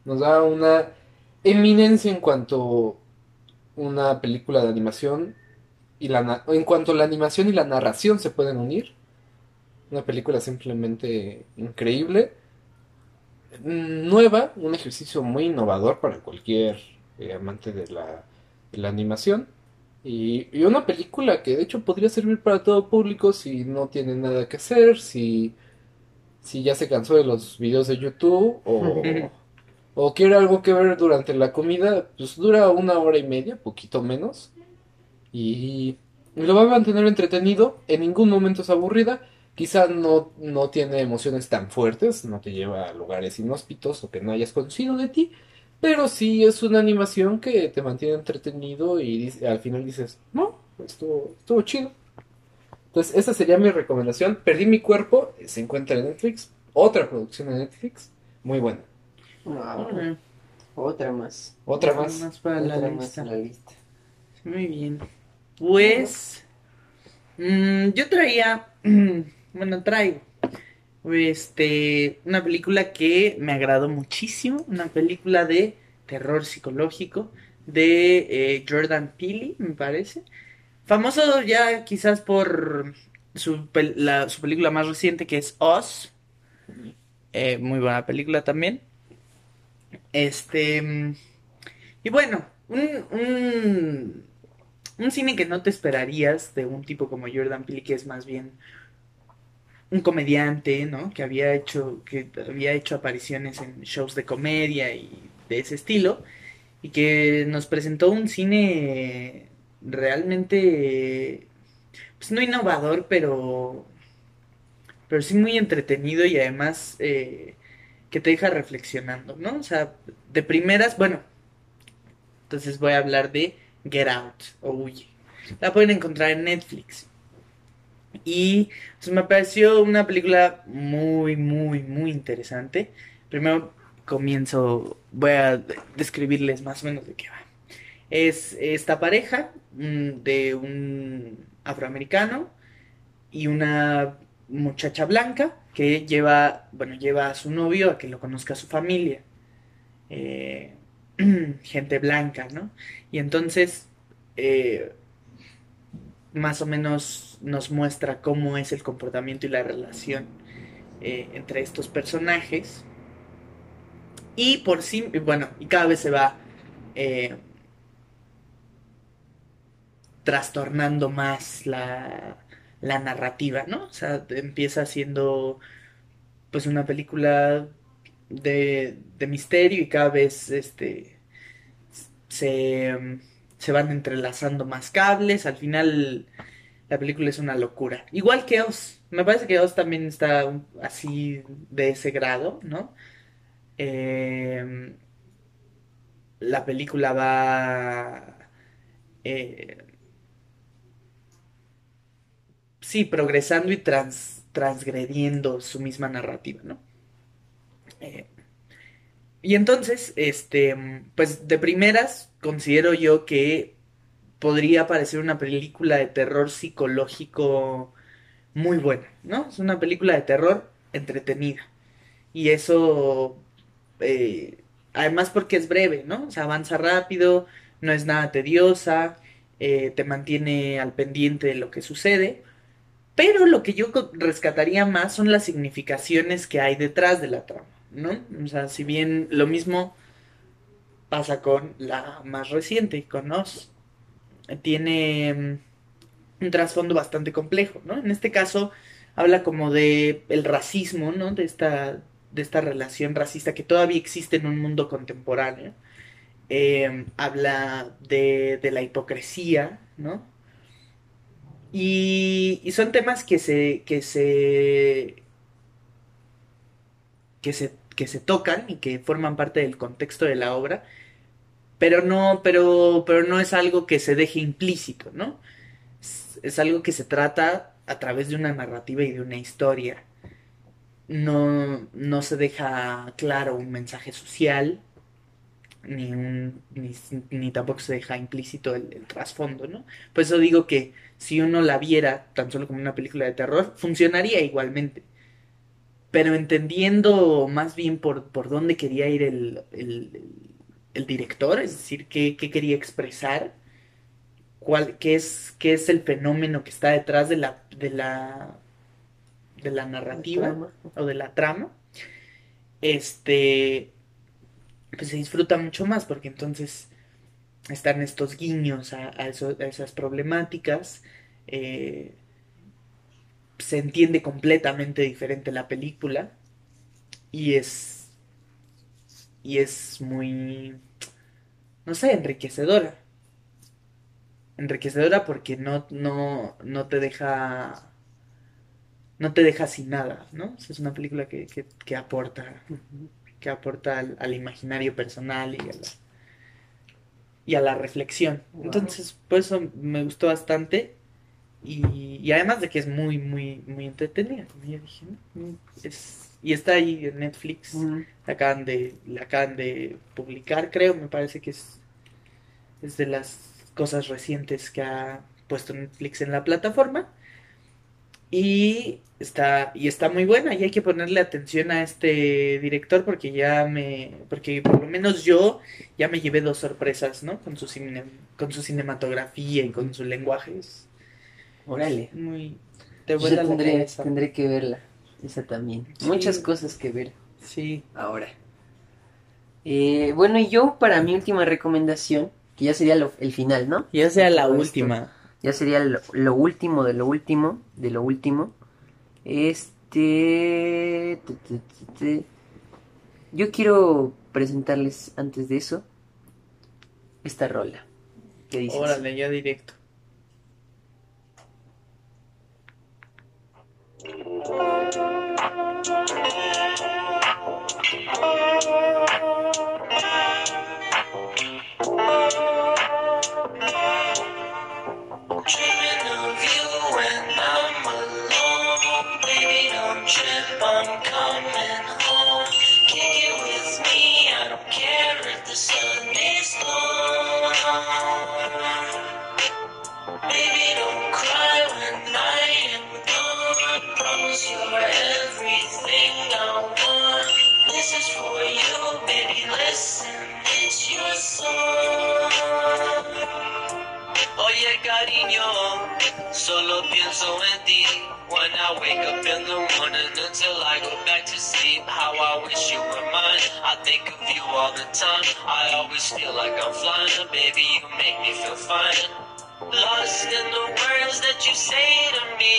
Nos da una eminencia en cuanto una película de animación y la en cuanto la animación y la narración se pueden unir. Una película simplemente increíble. Nueva, un ejercicio muy innovador para cualquier eh, amante de la, de la animación. Y, y una película que de hecho podría servir para todo público si no tiene nada que hacer, si, si ya se cansó de los videos de YouTube o, o quiere algo que ver durante la comida, pues dura una hora y media, poquito menos. Y lo va a mantener entretenido, en ningún momento es aburrida. Quizá no, no tiene emociones tan fuertes, no te lleva a lugares inhóspitos o que no hayas conocido de ti, pero sí es una animación que te mantiene entretenido y dice- al final dices, no, estuvo, estuvo chido. Entonces, esa sería mi recomendación. Perdí mi cuerpo, se encuentra en Netflix, otra producción de Netflix, muy buena. Wow. Otra más. Otra más. para la más lista. la lista. Muy bien. Pues. mm, yo traía. bueno, traigo. Este. Una película que me agradó muchísimo. Una película de terror psicológico. De eh, Jordan Peele, me parece. Famoso ya quizás por su, pel- la- su película más reciente que es Oz. Eh, muy buena película también. Este. Y bueno, un, un, un cine que no te esperarías de un tipo como Jordan Peele, que es más bien un comediante, ¿no? Que había hecho, que había hecho apariciones en shows de comedia y de ese estilo, y que nos presentó un cine realmente, pues no innovador, pero, pero sí muy entretenido y además eh, que te deja reflexionando, ¿no? O sea, de primeras, bueno, entonces voy a hablar de Get Out o Huye. La pueden encontrar en Netflix. Y pues, me pareció una película muy, muy, muy interesante. Primero comienzo, voy a de- describirles más o menos de qué va. Es esta pareja mm, de un afroamericano y una muchacha blanca que lleva, bueno, lleva a su novio a que lo conozca su familia. Eh, gente blanca, ¿no? Y entonces, eh, más o menos nos muestra cómo es el comportamiento y la relación eh, entre estos personajes. Y por sí, bueno, y cada vez se va eh, trastornando más la, la narrativa, ¿no? O sea, empieza siendo pues una película de, de misterio y cada vez este se, se van entrelazando más cables, al final la película es una locura. Igual que Oz, me parece que Oz también está así de ese grado, ¿no? Eh, la película va... eh, sí, progresando y trans, transgrediendo su misma narrativa, ¿no? Eh, y entonces, este, pues de primeras, considero yo que podría parecer una película de terror psicológico muy buena, ¿no? Es una película de terror entretenida. Y eso, eh, además porque es breve, ¿no? O sea, avanza rápido, no es nada tediosa, eh, te mantiene al pendiente de lo que sucede. Pero lo que yo rescataría más son las significaciones que hay detrás de la trama, ¿no? O sea, si bien lo mismo pasa con la más reciente, con Oz, tiene mm, un trasfondo bastante complejo, ¿no? En este caso habla como de el racismo, ¿no? De esta, de esta relación racista que todavía existe en un mundo contemporáneo. Eh, habla de, de la hipocresía, ¿no? Y, y son temas que se, que se, que se, que se tocan y que forman parte del contexto de la obra, pero no, pero, pero no es algo que se deje implícito, ¿no? Es, algo que se trata a través de una narrativa y de una historia. No, no se deja claro un mensaje social, ni, un, ni, ni tampoco se deja implícito el, trasfondo, ¿no? Por eso digo que si uno la viera tan solo como una película de terror, funcionaría igualmente. Pero entendiendo más bien por, por dónde quería ir el, el- director, es decir, qué, qué quería expresar, cuál, qué es, qué es el fenómeno que está detrás de la, de la, de la narrativa o de la trama, este, pues se disfruta mucho más porque entonces están estos guiños a, a eso- a esas problemáticas, eh, se entiende completamente diferente la película y es y es muy no sé, enriquecedora. Enriquecedora porque no no no te deja no te deja sin nada, ¿no? O sea, es una película que, que, que aporta que aporta al, al imaginario personal y a la y a la reflexión. Wow. Entonces, por eso me gustó bastante y, y además de que es muy, muy, muy entretenida, ya dije, ¿no? Es, y está ahí en Netflix, la acaban de, la acaban de publicar, creo, me parece que es, es de las cosas recientes que ha puesto Netflix en la plataforma. Y está, y está muy buena, y hay que ponerle atención a este director porque ya me, porque por lo menos yo ya me llevé dos sorpresas, ¿no? Con su cine, con su cinematografía y con su lenguaje. Órale. muy te Yo tendré, tendré que verla. Esa también. Sí. Muchas cosas que ver Sí. ahora. Eh, bueno, y yo para mi última recomendación, que ya sería lo- el final, ¿no? Ya sea la Todo esto. última. Ya sería lo, lo último de lo último, de lo último. Este... Yo quiero presentarles antes de eso esta rola. ¿Qué dices? Órale, ya directo. I'm coming home. Kick it with me, I don't care if the sun it's your cariño, solo pienso en ti. When I wake up in the morning until I go back to sleep How I wish you were mine, I think of you all the time. I always feel like I'm flying, baby you make me feel fine. Lost in the words that you say to me.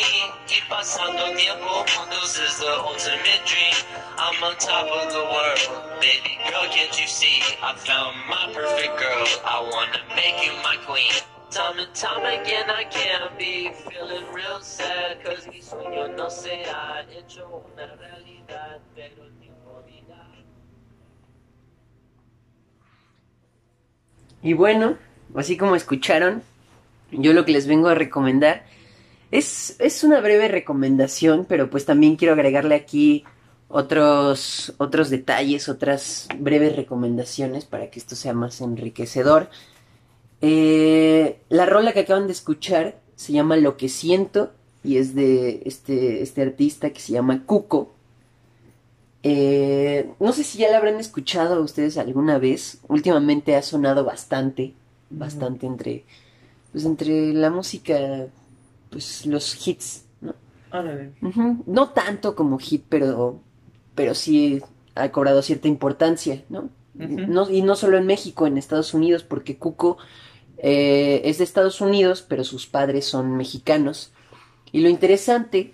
Pasando tiempo is the ultimate dream. I'm on top of the world, baby girl, can't you see? I found my perfect girl. I wanna make you my queen. Time and time again, I can't be feeling real sad. Cause mi sueño no se ha hecho una realidad. Pero. Y bueno, así como escucharon, yo lo que les vengo a recomendar es, es una breve recomendación, pero pues también quiero agregarle aquí otros, otros detalles, otras breves recomendaciones para que esto sea más enriquecedor. Eh, la rola que acaban de escuchar se llama Lo que siento y es de este, este artista que se llama Cuco. Eh, no sé si ya la habrán escuchado ustedes alguna vez. Últimamente ha sonado bastante, bastante entre, pues entre la música, pues los hits, ¿no? Órale. Ujú, No tanto como hit, pero, pero sí ha cobrado cierta importancia, ¿no? No- y no solo en México, en Estados Unidos, porque Cuco eh, es de Estados Unidos, pero sus padres son mexicanos. Y lo interesante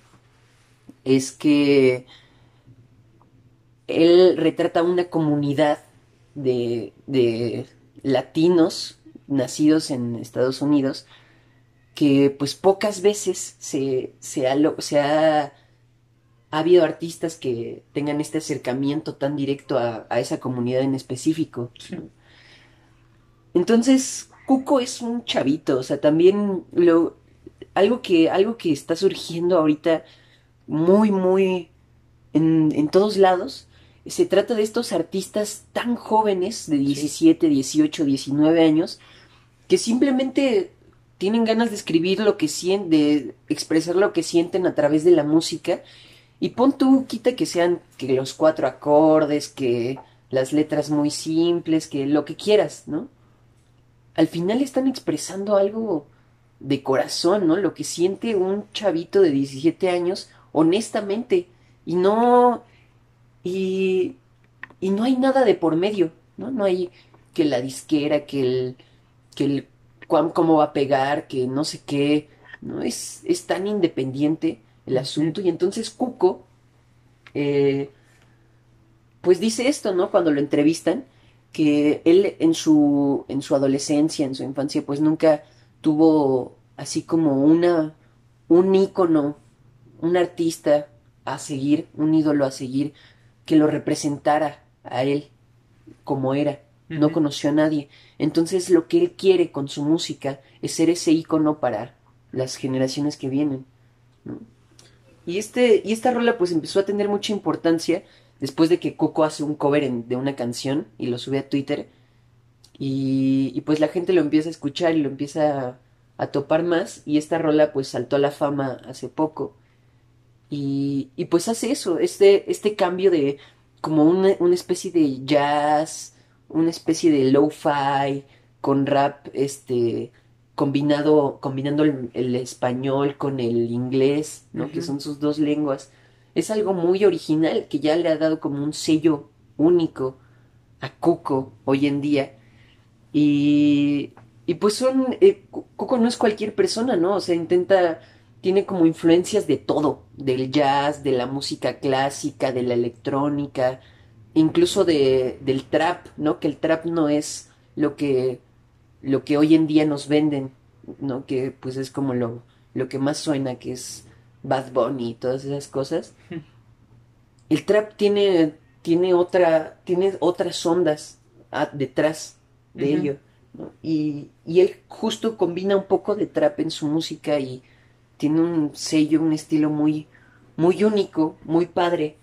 es que él retrata una comunidad de, de latinos nacidos en Estados Unidos que pues pocas veces se, se ha, se ha, ha habido artistas que tengan este acercamiento tan directo a, a esa comunidad en específico. Sí. Entonces, Cuco es un chavito, o sea, también lo, algo que, algo que está surgiendo ahorita muy, muy en, en todos lados, se trata de estos artistas tan jóvenes, de 17, 18, 19 años, que simplemente tienen ganas de escribir lo que sienten, de expresar lo que sienten a través de la música. Y pon tú, quita que sean que los cuatro acordes, que las letras muy simples, que lo que quieras, ¿no? Al final están expresando algo de corazón, ¿no? Lo que siente un chavito de 17 años, honestamente. Y no. Y. Y no hay nada de por medio, ¿no? No hay que la disquera, que el. Que el. cómo va a pegar, que no sé qué. No es, es tan independiente el asunto. Y entonces Cuco. eh, pues dice esto, ¿no? Cuando lo entrevistan, que él en su, en su adolescencia, en su infancia, pues nunca tuvo así como una, un ícono, un artista a seguir, un ídolo a seguir, que lo representara a él como era. No conoció a nadie. Entonces lo que él quiere con su música es ser ese ícono para las generaciones que vienen. ¿no? Y, este, y esta rola pues empezó a tener mucha importancia después de que Coco hace un cover en- de una canción y lo sube a Twitter. Y, y, pues la gente lo empieza a escuchar y lo empieza a, a topar más. Y esta rola pues saltó a la fama hace poco. Y, y pues hace eso, este, este cambio de como una, una especie de jazz, una especie de lo-fi con rap, este, combinado, combinando el, el español con el inglés, ¿no? Que son sus dos lenguas. Es algo muy original que ya le ha dado como un sello único a Cuco hoy en día. Y, y pues son, eh, Cuco no es cualquier persona, ¿no? O sea, intenta, tiene como influencias de todo, del jazz, de la música clásica, de la electrónica, incluso de, del trap, ¿no? Que el trap no es lo que, lo que hoy en día nos venden, ¿no? Que pues es como lo, lo que más suena, que es Bad Bunny y todas esas cosas. El trap tiene, tiene otra, tiene otras ondas detrás de ello, ¿no? Y, y él justo combina un poco de trap en su música y tiene un sello, un estilo muy, muy único, muy padre,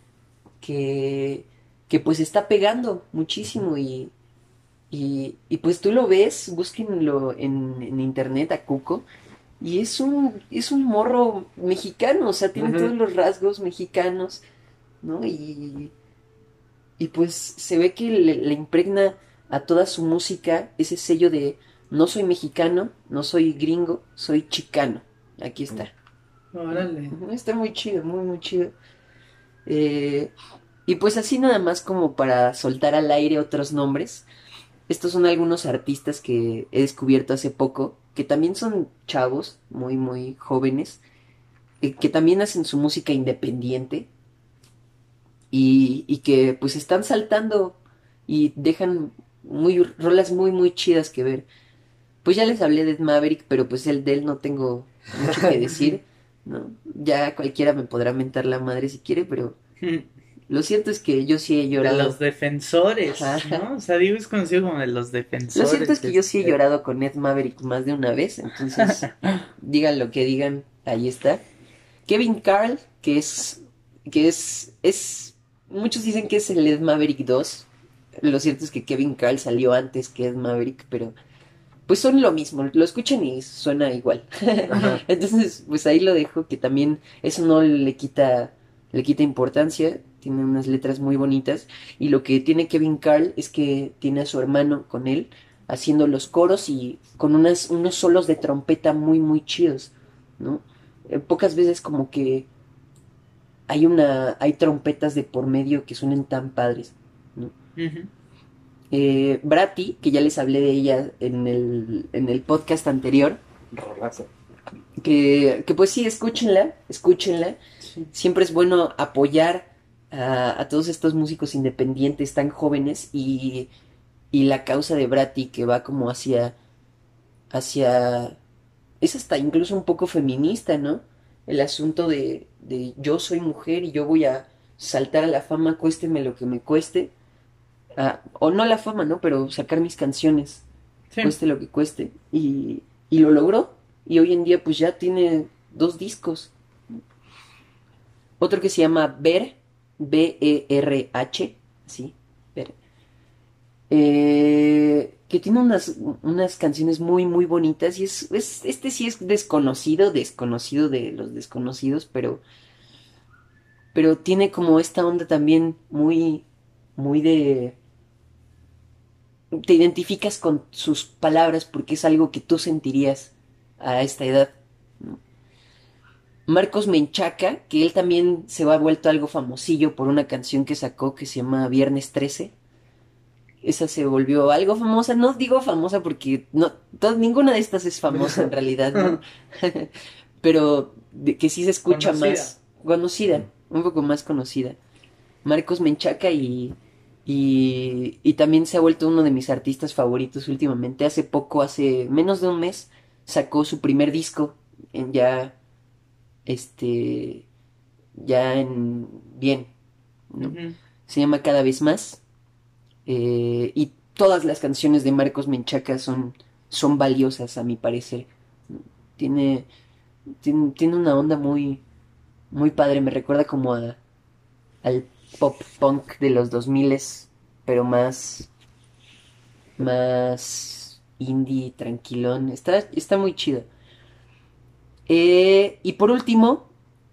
que, que pues está pegando muchísimo y, y, y pues tú lo ves, búsquenlo en, en internet a Cuco, y es un, es un morro mexicano, o sea, tiene todos los rasgos mexicanos, ¿no? Y, y pues se ve que le, le impregna a toda su música ese sello de no soy mexicano, no soy gringo, soy chicano. Aquí está. Órale. Está muy chido, muy, muy chido. Eh, y pues así nada más como para soltar al aire otros nombres. Estos son algunos artistas que he descubierto hace poco que también son chavos, muy, muy jóvenes, eh, que también hacen su música independiente y, y que pues están saltando y dejan muy rolas muy, muy chidas que ver. Pues ya les hablé de Maverick, pero pues el de él no tengo mucho que decir, ¿no? Ya cualquiera me podrá mentar la madre si quiere, pero lo cierto es que yo sí he De llorado. los defensores, Ajá. ¿no? O sea, digo, es conocido como de los defensores. Lo cierto es que yo sí he este, llorado con Ed Maverick más de una vez, entonces digan lo que digan, ahí está. Kevin Carl, que es, que es, es, muchos dicen que es el Ed Maverick 2. Lo cierto es que Kevin Carl salió antes que Ed Maverick, pero pues son lo mismo, lo escuchan y suena igual. Entonces, pues ahí lo dejo, que también eso no le quita, le quita importancia, tiene unas letras muy bonitas, y lo que tiene Kevin Carl es que tiene a su hermano con él, haciendo los coros y con unas, unos solos de trompeta muy, muy chidos, ¿no? Eh, pocas veces como que hay una, hay trompetas de por medio que suenen tan padres, ¿no? Eh, Bratti, que ya les hablé de ella en el, en el podcast anterior, Rolazo. que, que pues sí, escúchenla, escúchenla. Sí. Siempre es bueno apoyar a, a todos estos músicos independientes tan jóvenes y, y la causa de Bratti que va como hacia, hacia, es hasta incluso un poco feminista, ¿no? El asunto de, de yo soy mujer y yo voy a saltar a la fama, cuésteme lo que me cueste. Ah, o no la fama, ¿no? Pero sacar mis canciones Sí. cueste lo que cueste. Y, y lo logró. Y hoy en día pues ya tiene dos discos. Otro que se llama Ver, B-E-R-H, sí. Eh, que tiene unas, unas canciones muy, muy bonitas. Y es, este sí es desconocido, desconocido de los desconocidos, pero, pero tiene como esta onda también muy, muy de te identificas con sus palabras porque es algo que tú sentirías a esta edad. Marcos Menchaca, que él también se va vuelto algo famosillo por una canción que sacó que se llama Viernes 13. Esa se volvió algo famosa, no digo famosa porque no, ninguna de estas es famosa en realidad, ¿no? Pero de que sí se escucha Conocida. más conocida, un poco más conocida. Marcos Menchaca y, y, y también se ha vuelto uno de mis artistas favoritos últimamente. Hace poco, hace menos de un mes, sacó su primer disco en ya, este, ya en bien, ¿no? Se llama Cada vez más. eh, y todas las canciones de Marcos Menchaca son, son valiosas a mi parecer. Tiene, tiene, tiene una onda muy, muy padre. Me recuerda como a, al pop punk de los 2000 pero más, más indie, tranquilón. Está, está muy chido. Eh, y por último,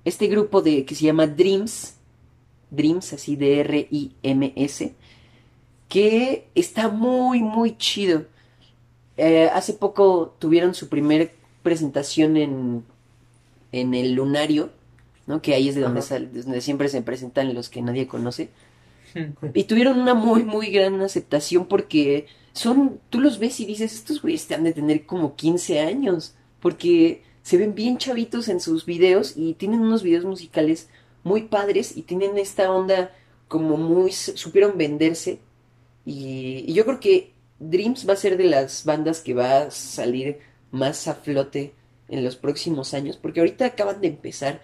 este grupo de, que se llama Dreams, Dreams, así de R-I-M-S, que está muy, muy chido. Eh, hace poco tuvieron su primer presentación en, en el Lunario, ¿no? Que ahí es de donde, Ajá. sal- de donde siempre se presentan los que nadie conoce. Y tuvieron una muy, muy gran aceptación porque son, tú los ves y dices, estos güeyes te han de tener como 15 años, porque se ven bien chavitos en sus videos y tienen unos videos musicales muy padres y tienen esta onda como muy, supieron venderse. Y, y yo creo que Dreams va a ser de las bandas que va a salir más a flote en los próximos años, porque ahorita acaban de empezar,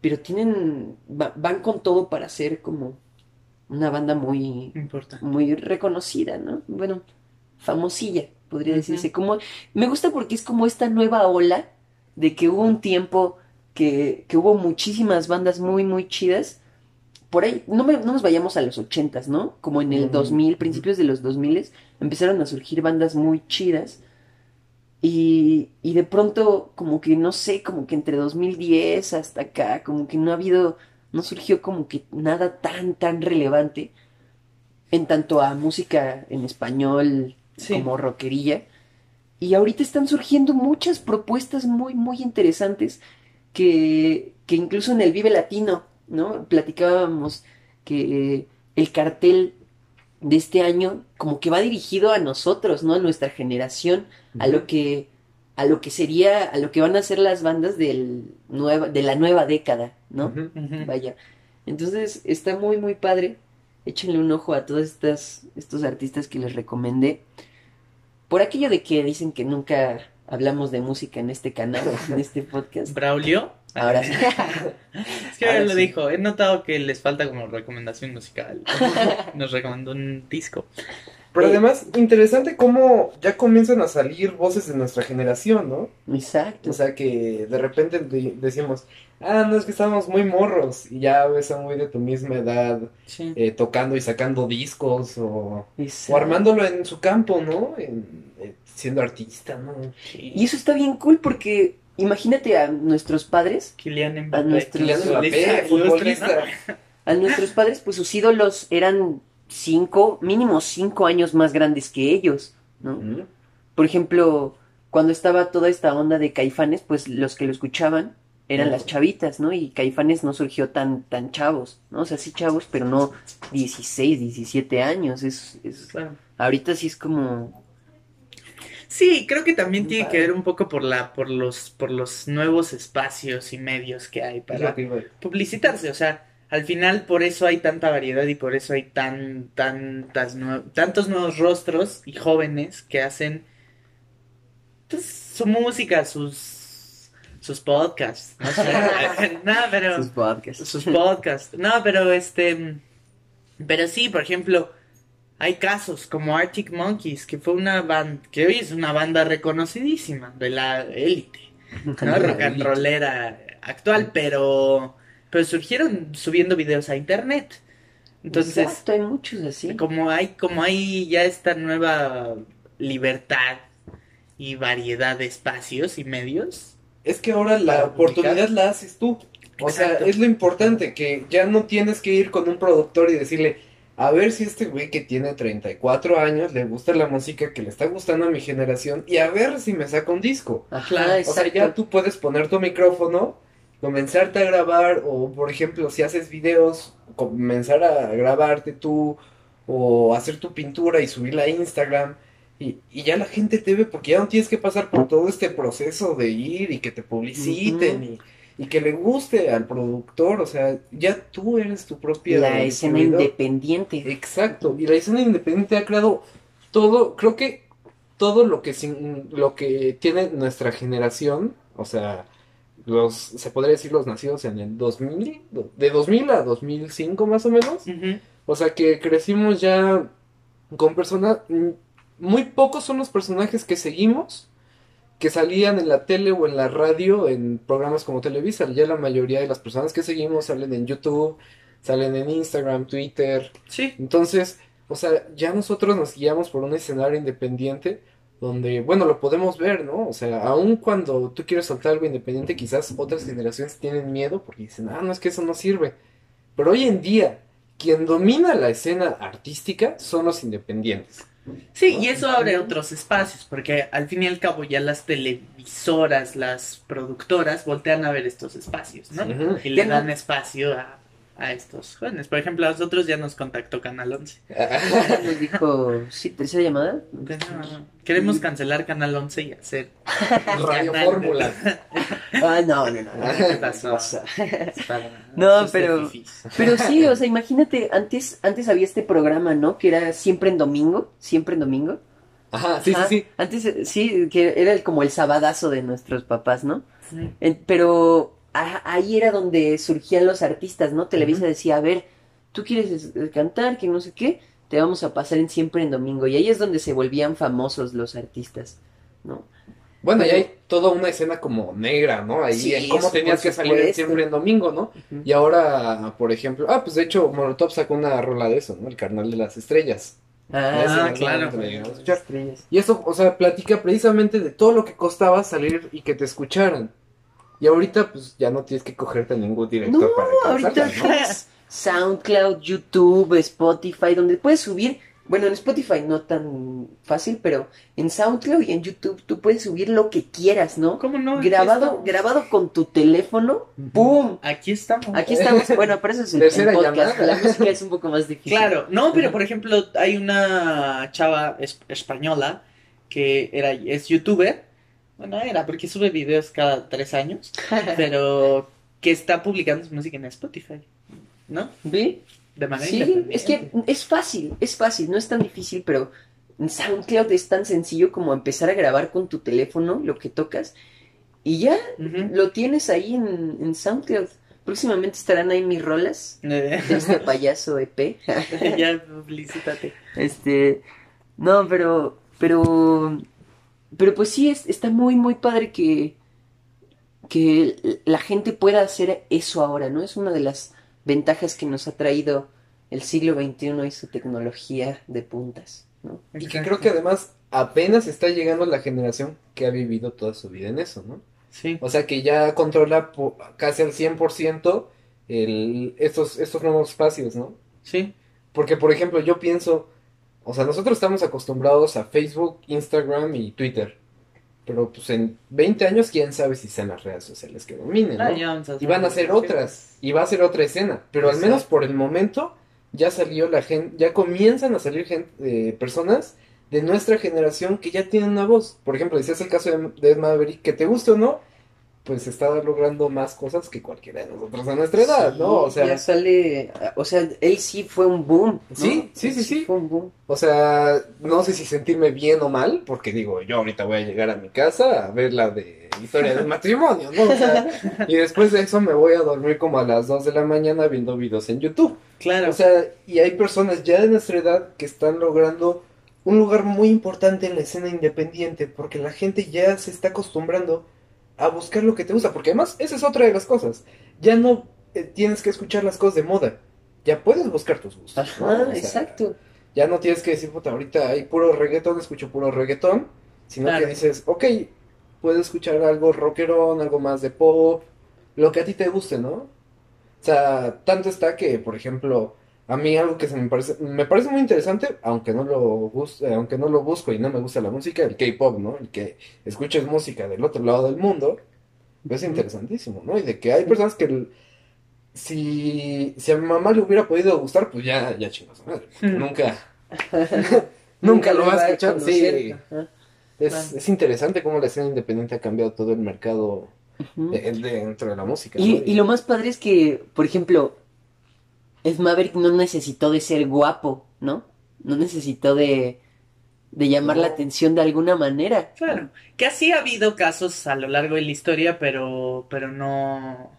pero tienen, va- van con todo para ser como una banda muy, Importante. muy reconocida, ¿no? Bueno, famosilla, podría decirse. Como, me gusta porque es como esta nueva ola de que hubo un tiempo que, que hubo muchísimas bandas muy, muy chidas. Por ahí, no, me- no nos vayamos a los ochentas, ¿no? Como en el Ujú. 2000, principios de los 2000, empezaron a surgir bandas muy chidas. Y, y de pronto, como que no sé, como que entre 2010 hasta acá, como que no ha habido, no surgió como que nada tan, tan relevante en tanto a música en español Sí. como rockerilla. Y ahorita están surgiendo muchas propuestas muy, muy interesantes que, que incluso en el Vive Latino, ¿no? Platicábamos que el cartel de este año como que va dirigido a nosotros, ¿no? A nuestra generación, a lo que a lo que sería, a lo que van a ser las bandas del nueva, de la nueva década, ¿no? Vaya. Entonces está muy, muy padre. Échenle un ojo a todos estas, estos artistas que les recomendé. Por aquello de que dicen que nunca hablamos de música en este canal, en este podcast. Braulio. Ahora sí. Es que Ahora él lo sí. dijo. He notado que les falta como recomendación musical. Nos recomendó un disco. Pero Eh, además, interesante cómo ya comienzan a salir voces de nuestra generación, ¿no? Exacto. O sea, que de repente de- decimos, ah, no, es que estamos muy morros. Y ya ves a muy de tu misma edad Sí. eh, tocando y sacando discos o, o armándolo en su campo, ¿no? En- eh, siendo artista, ¿no? Y eso está bien cool porque imagínate a nuestros padres, Kylian A Mbappé. nuestros- Kylian Mbappé, Ilustre, futbolista. a nuestros padres, pues sus ídolos eran cinco, mínimo cinco años más grandes que ellos, ¿no? Por ejemplo, cuando estaba toda esta onda de Caifanes, pues los que lo escuchaban eran las chavitas, ¿no? Y Caifanes no surgió tan, tan chavos, ¿no? O sea, sí chavos, pero no 16, 17 años. Es, es... Ahorita sí es como... Sí, creo que también tiene padre. que ver un poco por la, por los, por los nuevos espacios y medios que hay para publicitarse. O sea, al final por eso hay tanta variedad y por eso hay tan, tantas nue- tantos nuevos rostros y jóvenes que hacen pues, su música, sus, sus podcasts. No sé. no, pero Sus podcasts. sus podcasts. No, pero este. Pero sí, por ejemplo, hay casos como Arctic Monkeys, que fue una banda, que hoy es una banda reconocidísima de la élite, ¿no? Rock and rollera actual, pero. Pero surgieron subiendo videos a internet. Entonces, Exacto, hay muchos así. como hay, como hay ya esta nueva libertad y variedad de espacios y medios. Es que ahora la oportunidad publicar. la haces tú. O Exacto. sea, es lo importante, que ya no tienes que ir con un productor y decirle, a ver si este güey que tiene 34 años le gusta la música que le está gustando a mi generación y a ver si me saca un disco. Ajá, Claro, o sea, ya tú puedes poner tu micrófono, comenzarte a grabar o, por ejemplo, si haces videos, comenzar a grabarte tú o hacer tu pintura y subirla a Instagram. Y, y ya la gente te ve porque ya no tienes que pasar por todo este proceso de ir y que te publiciten y, y que le guste al productor. O sea, ya tú eres tu propia La escena independiente. Exacto, y la escena independiente ha creado todo, creo que todo lo que sin- lo que tiene nuestra generación, o sea, los se podría decir los nacidos en el 2000, de 2000 a 2005 más o menos. O sea, que crecimos ya con personas muy pocos son los personajes que seguimos que salían en la tele o en la radio en programas como Televisa. Ya la mayoría de las personas que seguimos salen en YouTube, salen en Instagram, Twitter, Sí. entonces, o sea, ya nosotros nos guiamos por un escenario independiente donde, bueno, lo podemos ver, ¿no? O sea, aun cuando tú quieres soltar algo independiente, quizás otras generaciones tienen miedo porque dicen, ah, no, es que eso no sirve. Pero hoy en día, quien domina la escena artística son los independientes. Sí, y eso abre otros espacios, porque al fin y al cabo ya las televisoras, las productoras voltean a ver estos espacios, ¿no? Y le dan espacio a, a estos jóvenes. Por ejemplo, a nosotros ya nos contactó Canal 11. Nos dijo, sí, tercera llamada. Pues, no, queremos cancelar Canal 11 y hacer... Radio Canal. Fórmula. Ah, no, no, no. no, ¿Qué no pasó? para- No, pero-. Pero sí, o sea, imagínate, antes, antes había este programa, ¿no? Que era siempre en domingo, siempre en domingo. Ajá, sí, sí, Ajá. sí. Antes, eh, sí, que era el- como el sabadazo de nuestros papás, ¿no? Sí. Eh, pero ahí era donde surgían los artistas, ¿no? Televisa decía, a ver, tú quieres eh, cantar, que no sé qué, te vamos a pasar en siempre en domingo. Y ahí es donde se volvían famosos los artistas, ¿no? Bueno, y Pero- hay toda una escena como negra, ¿no? Ahí Sí, en cómo tenías que salir supuesto. siempre en domingo, ¿no? Y ahora, por ejemplo, ah, pues de hecho, Molotov sacó una rola de eso, ¿no? El carnal de las estrellas. Ah, claro. Y eso, o sea, platica precisamente de todo lo que costaba salir y que te escucharan. Y ahorita, pues ya no tienes que cogerte a ningún director No, para ahorita ¿no? SoundCloud, YouTube, Spotify, donde puedes subir. Bueno, en Spotify no tan fácil, pero en SoundCloud y en YouTube tú puedes subir lo que quieras, ¿no? ¿Cómo no? Grabado, grabado con tu teléfono, ¡boom! Aquí estamos. Aquí estamos. Bueno, pero eso es el, podcast. llamada. La música es un poco más difícil. Claro, no, pero por ejemplo, hay una chava es- española que era, es youtuber Bueno, era porque sube videos cada tres años, pero que está publicando su música en Spotify, ¿no? ¿Ve? De manera Sí, es que es fácil, es fácil, no es tan difícil, pero SoundCloud es tan sencillo como empezar a grabar con tu teléfono lo que tocas y ya lo tienes ahí en, en SoundCloud. Próximamente estarán ahí mis rolas de este payaso EP. ya, publicítate. Este, no, pero, pero, pero pues sí, es, está muy, muy padre que, que la gente pueda hacer eso ahora, ¿no? Es una de las ventajas que nos ha traído el siglo XXI y su tecnología de puntas, ¿no? Y que creo que además apenas está llegando la generación que ha vivido toda su vida en eso, ¿no? Sí. O sea que ya controla po- casi al 100% el, estos, estos nuevos espacios, ¿no? Sí. Porque, por ejemplo, yo pienso, o sea, nosotros estamos acostumbrados a Facebook, Instagram y Twitter. Pero pues en 20 años, quién sabe si sean las redes sociales que dominen, ¿no? Ah, a Y van a ser otras, y va a ser otra escena. Pero al menos por el momento, ya salió la gente, ya comienzan a salir gente, eh, personas de nuestra generación que ya tienen una voz. Por ejemplo, decías el caso de, de Maverick, que te guste o no, pues está logrando más cosas que cualquiera de nosotros a nuestra edad, ¿no? O sea, ya sale, o sea, él sí fue un boom, ¿no? Sí, sí, Él sí, sí. Fue un boom. O sea, no sé si sentirme bien o mal, porque digo, yo ahorita voy a llegar a mi casa a ver la de historia del matrimonio, ¿no? O sea, y después de eso me voy a dormir como a las 2 de la mañana viendo videos en YouTube. Claro. O sea, y hay personas ya de nuestra edad que están logrando un lugar muy importante en la escena independiente, porque la gente ya se está acostumbrando a buscar lo que te gusta, porque además esa es otra de las cosas. Ya no eh, tienes que escuchar las cosas de moda, ya puedes buscar tus gustos. ¿no? Ajá, O sea, exacto. ya no tienes que decir, puta, ahorita hay puro reggaetón, escucho puro reggaetón, sino Claro. que dices, ok, puedo escuchar algo rockerón, algo más de pop, lo que a ti te guste, ¿no? O sea, tanto está que, por ejemplo, a mí algo que se me parece, me parece muy interesante, aunque no lo bus- eh, aunque no lo busco y no me gusta la música, el K-pop, ¿no? El que escuches música del otro lado del mundo, es interesantísimo, ¿no? Y de que hay personas que el- si, si a mi mamá le hubiera podido gustar, pues ya, ya chingos, madre, porque Mm. nunca, nunca lo va a escuchar, sí. Es, es interesante cómo la escena independiente ha cambiado todo el mercado Ujú. de- de- dentro de la música. Y, ¿no? y lo más padre es que, por ejemplo, Ed Maverick no necesitó de ser guapo, ¿no? No necesitó de, de llamar la atención de alguna manera. Claro, que así ha habido casos a lo largo de la historia, pero, pero no,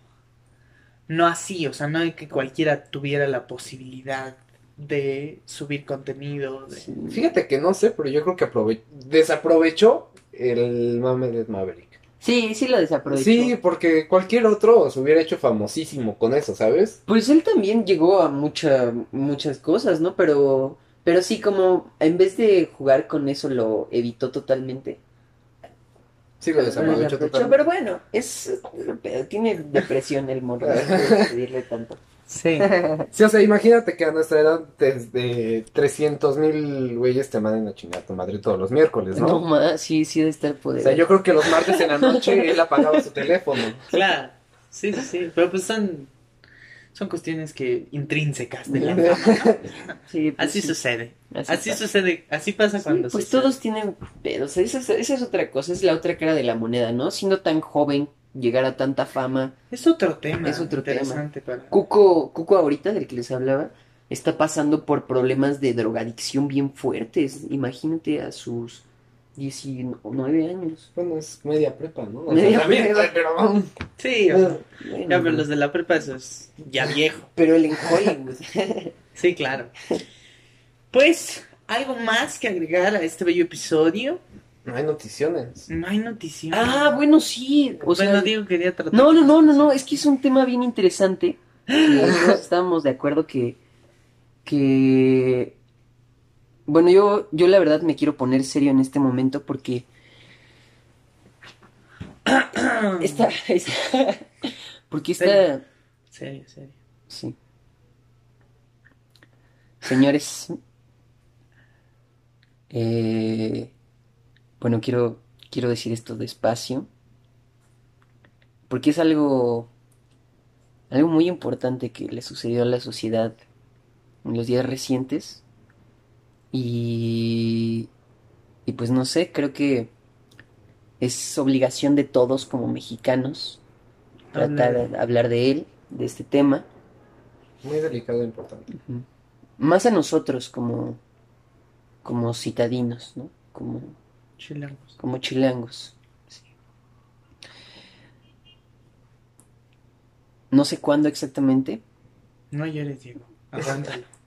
no así, o sea, no hay que cualquiera tuviera la posibilidad de subir contenido. de- Sí. Fíjate que no sé, pero yo creo que aprove- desaprovechó el mame de Maverick. Sí, sí lo desaprovechó. Sí, porque cualquier otro se hubiera hecho famosísimo con eso, ¿sabes? Pues él también llegó a mucha, muchas cosas, ¿no? Pero, pero sí, como en vez de jugar con eso lo evitó totalmente. Sí, lo desaprovechó totalmente. Pero bueno, es, pero tiene depresión el morro, pedirle tanto. Sí, Sí, o sea, imagínate que a nuestra edad desde 300 mil güeyes te manden a chingar a tu madre todos los miércoles, ¿no? No más, sí, sí debe estar o poderoso. sea, yo creo que los martes en la noche él apagaba su teléfono. claro, sí, sí, sí, pero pues son, son cuestiones que intrínsecas de la. Sí, pues Así sí, sucede, así sucede, así pasa Sí, cuando pues sucede. todos tienen pedos, esa es, esa es otra cosa, es la otra cara de la moneda, ¿no? Siendo tan joven, llegar a tanta fama. Es otro tema, Es otro tema. interesante para... Cuco, Cuco ahorita, del que les hablaba, está pasando por problemas de drogadicción bien fuertes. Imagínate a sus 19 años. Bueno, es media prepa, ¿no? O Media sea, también, prepa. pero... Sí, o sea, Bueno, ya, pero los de la prepa eso es ya viejo. pero él en Hollywood. Sí, claro. Pues, ¿algo más que agregar a este bello episodio? No hay noticiones. No hay noticias. ah, bueno, sí. O sea, bueno, digo, quería tratar. No, no, no, no, no, es que es un tema bien interesante. Nosotros estábamos de acuerdo que, que, bueno, yo, yo la verdad me quiero poner serio en este momento porque esta, esta- porque esta, Serio, serio. sí. Señores, eh, bueno, quiero, quiero decir esto despacio porque es algo algo muy importante que le sucedió a la sociedad en los días recientes y y pues no sé, creo que es obligación de todos como mexicanos tratar Hablar. de hablar de él, de este tema. Muy delicado e importante. Más a nosotros como, como citadinos, ¿no? Como, Chilangos. como chilangos. sí. No sé cuándo exactamente, No llores, Diego. Aguántalo.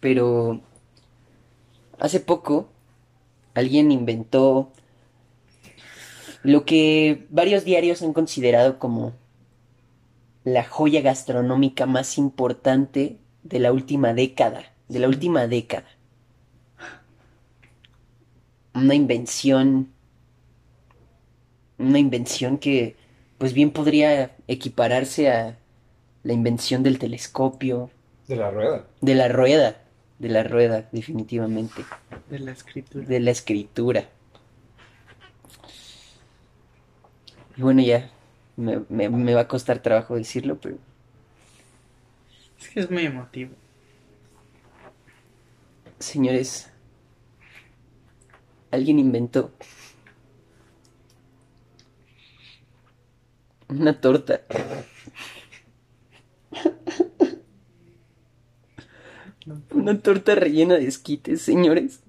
pero hace poco alguien inventó lo que varios diarios han considerado como la joya gastronómica más importante de la última década, de la última década. Una invención, una invención que pues bien podría equipararse a la invención del telescopio, De la rueda. de la rueda, de la rueda, definitivamente, De la escritura. de la escritura. Y bueno, ya, me, me- me va a costar trabajo decirlo, pero Es que es muy emotivo. señores, alguien inventó una torta. Una torta rellena de esquites, señores.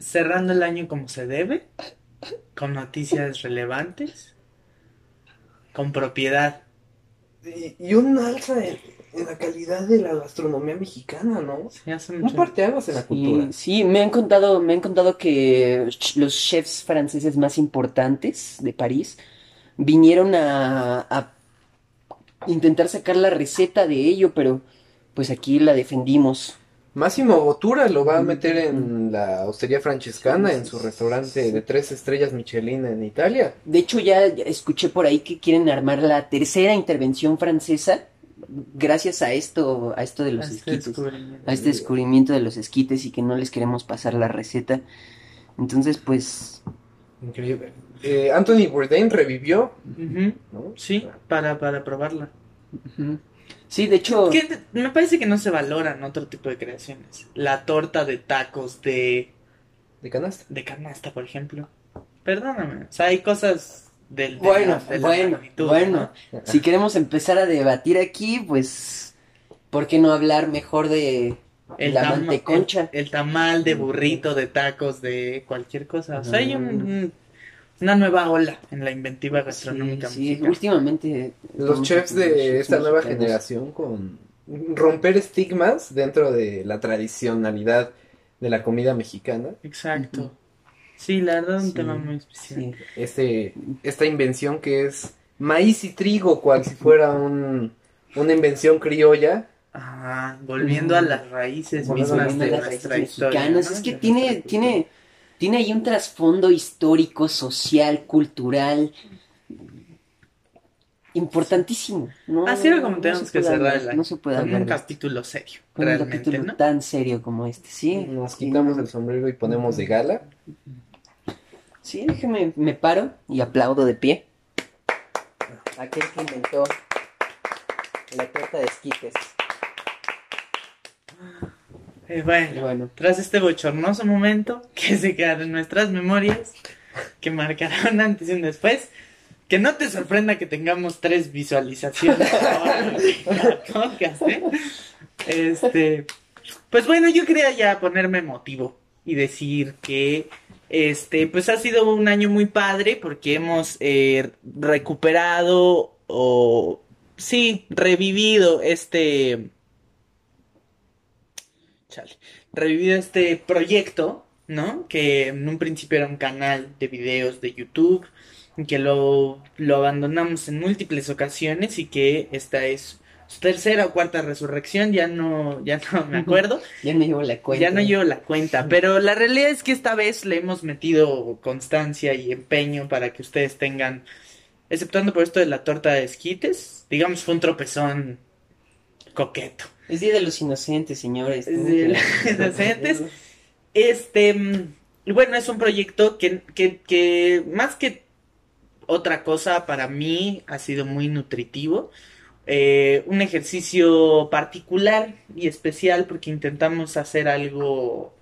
Cerrando el año como se debe, con noticias relevantes, con propiedad. Y, y un alza en, en la calidad de la gastronomía mexicana, ¿no? Sí, hace Un parteaguas en la cultura. Sí, sí, me han contado, me han contado que los chefs franceses más importantes de París vinieron a, a intentar sacar la receta de ello, pero pues aquí la defendimos. Máximo Bottura lo va a meter en la hostería francescana, en su restaurante de tres estrellas Michelin en Italia. De hecho, ya escuché por ahí que quieren armar la tercera intervención francesa gracias a esto, a esto de los a este esquites, descubrimiento. a este descubrimiento de los esquites y que no les queremos pasar la receta. Entonces, pues, Increíble. Eh, Anthony Bourdain revivió, ¿no? Sí, para, para probarla. sí, de hecho, Que me parece que no se valoran otro tipo de creaciones. La torta de tacos de, De canasta. de canasta, por ejemplo. Perdóname. O sea, hay cosas del. de Bueno, la- de la bueno, bueno. ¿no? Si queremos empezar a debatir aquí, pues, ¿por qué no hablar mejor de El la manteconcha? El, el tamal de burrito, de tacos, de cualquier cosa. O sea, hay un- Mm. un- una nueva ola en la inventiva gastronómica Sí, sí, mexicana. últimamente Los chefs de esta nueva mexicanos. generación con romper estigmas dentro de la tradicionalidad de la comida mexicana. Exacto. Sí, la verdad, un Sí, tema muy especial. Sí. Este, esta invención que es maíz y trigo, cual si fuera un, una invención criolla. Ah, volviendo a las raíces Volviendo mismas de las nuestra raíces historia. mexicanas. ¿no? Es que De tiene, tiene, tiene ahí un trasfondo histórico, social, cultural, importantísimo. No, Así era como no tenemos se que puede cerrar hablar, el año. No se puede Con hablar un capítulo serio, Con un realmente, capítulo ¿no? tan serio como este, sí. Nos Sí. quitamos el sombrero y ponemos de gala. Sí, déjeme, me paro y aplaudo de pie. Aquel que inventó la torta de esquites. Eh, bueno, Bueno, tras este bochornoso momento que se quedará en nuestras memorias, que marcará un antes y un después, que no te sorprenda que tengamos tres visualizaciones podcast, ¿eh? Este, pues bueno, yo quería ya ponerme emotivo y decir que este, pues ha sido un año muy padre porque hemos eh, recuperado o sí, revivido este chale, revivido este proyecto, ¿no? Que en un principio era un canal de videos de YouTube, que lo, lo abandonamos en múltiples ocasiones y que esta es tercera o cuarta resurrección, ya no, ya no me acuerdo. ya no llevo la cuenta. Ya no llevo la cuenta, pero la realidad es que esta vez le hemos metido constancia y empeño para que ustedes tengan, exceptuando por esto de la torta de esquites, digamos fue un tropezón coqueto. Es Día de los Inocentes, señores. Es Día de los Inocentes. Este, mm, bueno, es un proyecto que, que, que más que otra cosa para mí ha sido muy nutritivo. Eh, un ejercicio particular y especial porque intentamos hacer algo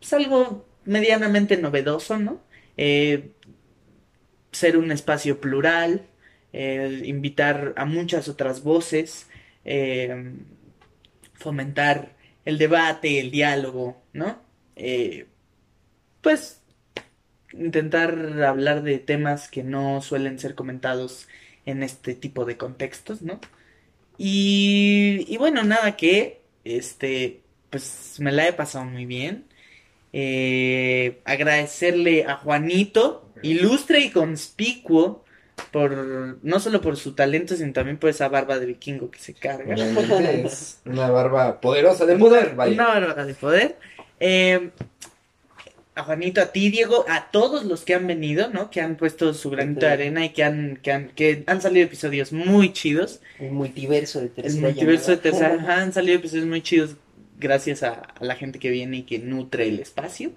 pues, algo medianamente novedoso, ¿no? Eh, ser un espacio plural, eh, invitar a muchas otras voces, eh, fomentar el debate, el diálogo, ¿no? Eh, pues intentar hablar de temas que no suelen ser comentados en este tipo de contextos, ¿no? Y, y bueno, nada que, este, pues me la he pasado muy bien. Eh, agradecerle a Juanito, ilustre y conspicuo, por no solo por su talento, sino también por esa barba de vikingo que se carga. Realmente es una barba poderosa de poder, vaya. Una barba de poder. Eh, a Juanito, a ti, Diego, a todos los que han venido, ¿no? Que han puesto su granito de arena y que han, que han, que han salido episodios muy chidos. El multiverso de El tercera multiverso de tercera ajá, han salido episodios muy chidos gracias a, a la gente que viene y que nutre el espacio.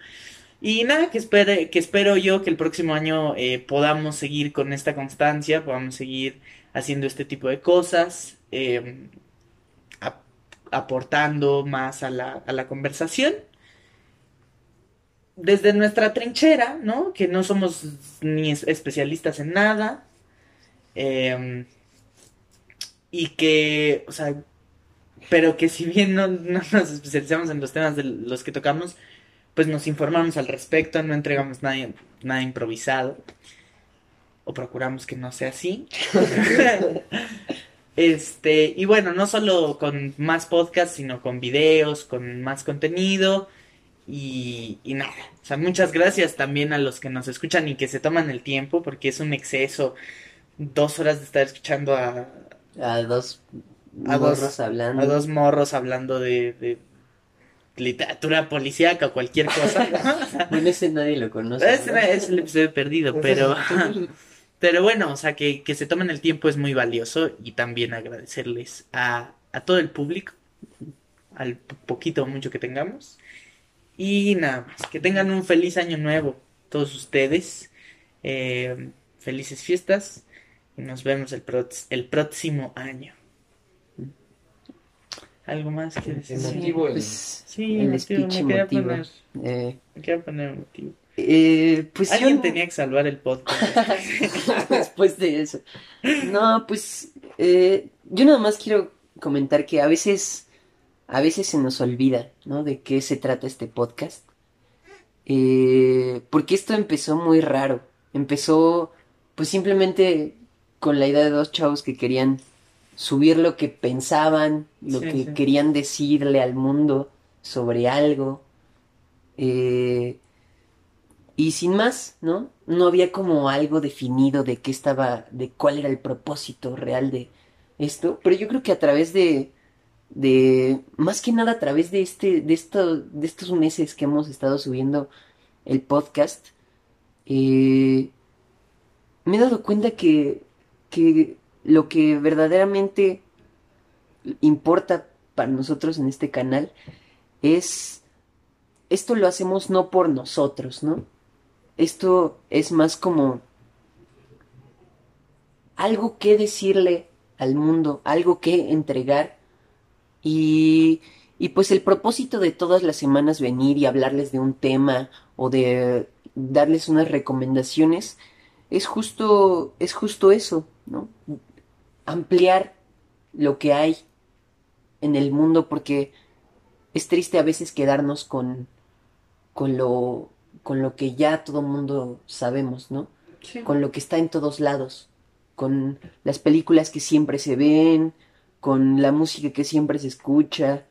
Y nada, que, espere, que espero yo que el próximo año eh, podamos seguir con esta constancia, podamos seguir haciendo este tipo de cosas, eh, ap- aportando más a la, a la conversación. Desde nuestra trinchera, ¿no? Que no somos ni es- especialistas en nada. eh, y que, o sea, pero que si bien no, no nos especializamos en los temas de los que tocamos, pues nos informamos al respecto, no entregamos nada, nada improvisado, o procuramos que no sea así. este, y bueno, no solo con más podcasts, sino con videos, con más contenido, y, y nada. O sea, muchas gracias también a los que nos escuchan y que se toman el tiempo, porque es un exceso, dos horas de estar escuchando a, A dos A dos- morros hablando. a dos morros hablando de, de literatura policíaca o cualquier cosa. Bueno, ese nadie lo conoce. es, es el episodio perdido, pero, pero bueno, o sea, que, que se tomen el tiempo es muy valioso y también agradecerles a, a todo el público, al po- poquito o mucho que tengamos. Y nada más, que tengan un feliz año nuevo todos ustedes. eh, felices fiestas y nos vemos el, el próximo año. ¿Algo más que decir? El- Pues, Sí, el me quería poner, eh, me quería poner emotivo. eh, pues Alguien yo- tenía que salvar el podcast. después de eso. No, pues eh, yo nada más quiero comentar que a veces, a veces se nos olvida, ¿no? De qué se trata este podcast. Eh, porque esto empezó muy raro. Empezó, pues simplemente con la idea de dos chavos que querían subir lo que pensaban, lo Sí, que sí. querían decirle al mundo sobre algo. Eh, y sin más, ¿no? No había como algo definido de qué estaba, de cuál era el propósito real de esto. Pero yo creo que a través de, de, más que nada a través de este, de de estos meses que hemos estado subiendo el podcast, eh, me he dado cuenta que, que lo que verdaderamente importa para nosotros en este canal es esto lo hacemos no por nosotros, ¿no? Esto es más como algo que decirle al mundo, algo que entregar y, y pues el propósito de todas las semanas venir y hablarles de un tema o de darles unas recomendaciones es justo es justo eso, ¿no? Ampliar lo que hay en el mundo porque es triste a veces quedarnos con con lo con lo que ya todo mundo sabemos, ¿no? Con lo que está en todos lados, con las películas que siempre se ven, con la música que siempre se escucha,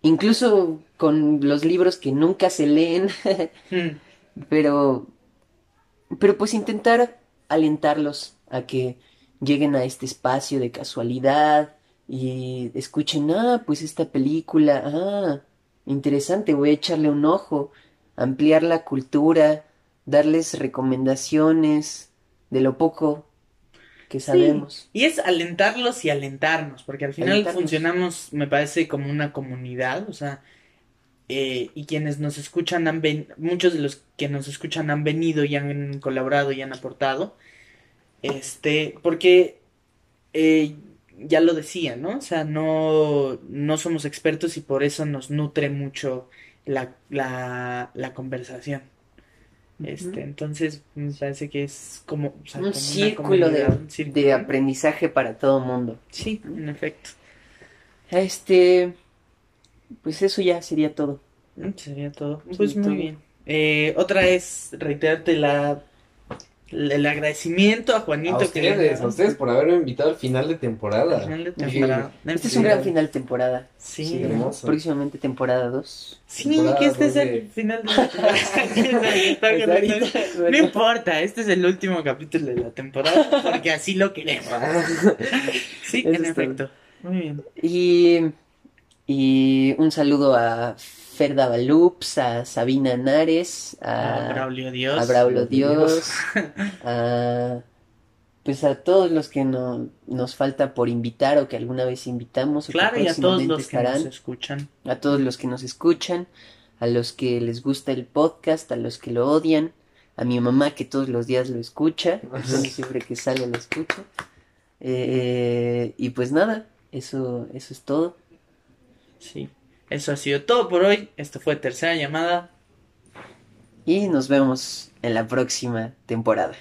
incluso con los libros que nunca se leen, Mm, pero pero pues intentar alentarlos a que lleguen a este espacio de casualidad y escuchen, ah, pues esta película, ah, interesante, voy a echarle un ojo, ampliar la cultura, darles recomendaciones de lo poco que sabemos. Y es alentarlos y alentarnos, porque al final Alentarnos. funcionamos, me parece, como una comunidad, o sea, eh, y quienes nos escuchan han ven, muchos de los que nos escuchan han venido y han colaborado y han aportado, este, porque eh, ya lo decía, ¿no? O sea, no, no somos expertos y por eso nos nutre mucho la, la, la conversación. Este, Ujú. entonces me parece que es como, o sea, un como círculo de, un círculo. de aprendizaje para todo mundo. Sí, en efecto. Este, pues eso ya sería todo. Mm, Sería todo. Pues muy todo. bien. Eh, otra es reiterarte la- el agradecimiento a Juanito A que ustedes, a ustedes por haberme invitado al final de temporada. Final de Sí. temporada. Este es un gran final de temporada. Sí, Sí, hermoso. Próximamente temporada 2. Sí, Temporada que este es el de- final de la temporada. No importa, este es el último capítulo de la temporada porque así lo queremos. Sí, Eso en efecto. Muy bien. Y, y un saludo a Ferda Balups, a Sabina Nares, A a, Braulio Dios. a Braulio Dios. A, pues a todos los que no, nos falta por invitar o que alguna vez invitamos o que Claro, y a todos los que nos escuchan. a todos los que nos escuchan, a los que les gusta el podcast, a los que lo odian, a mi mamá que todos los días lo escucha, siempre que sale lo escucha. Eh, y pues nada, eso, eso es todo. Sí. Eso ha sido todo por hoy. Esto fue tercera llamada. Y nos vemos en la próxima temporada.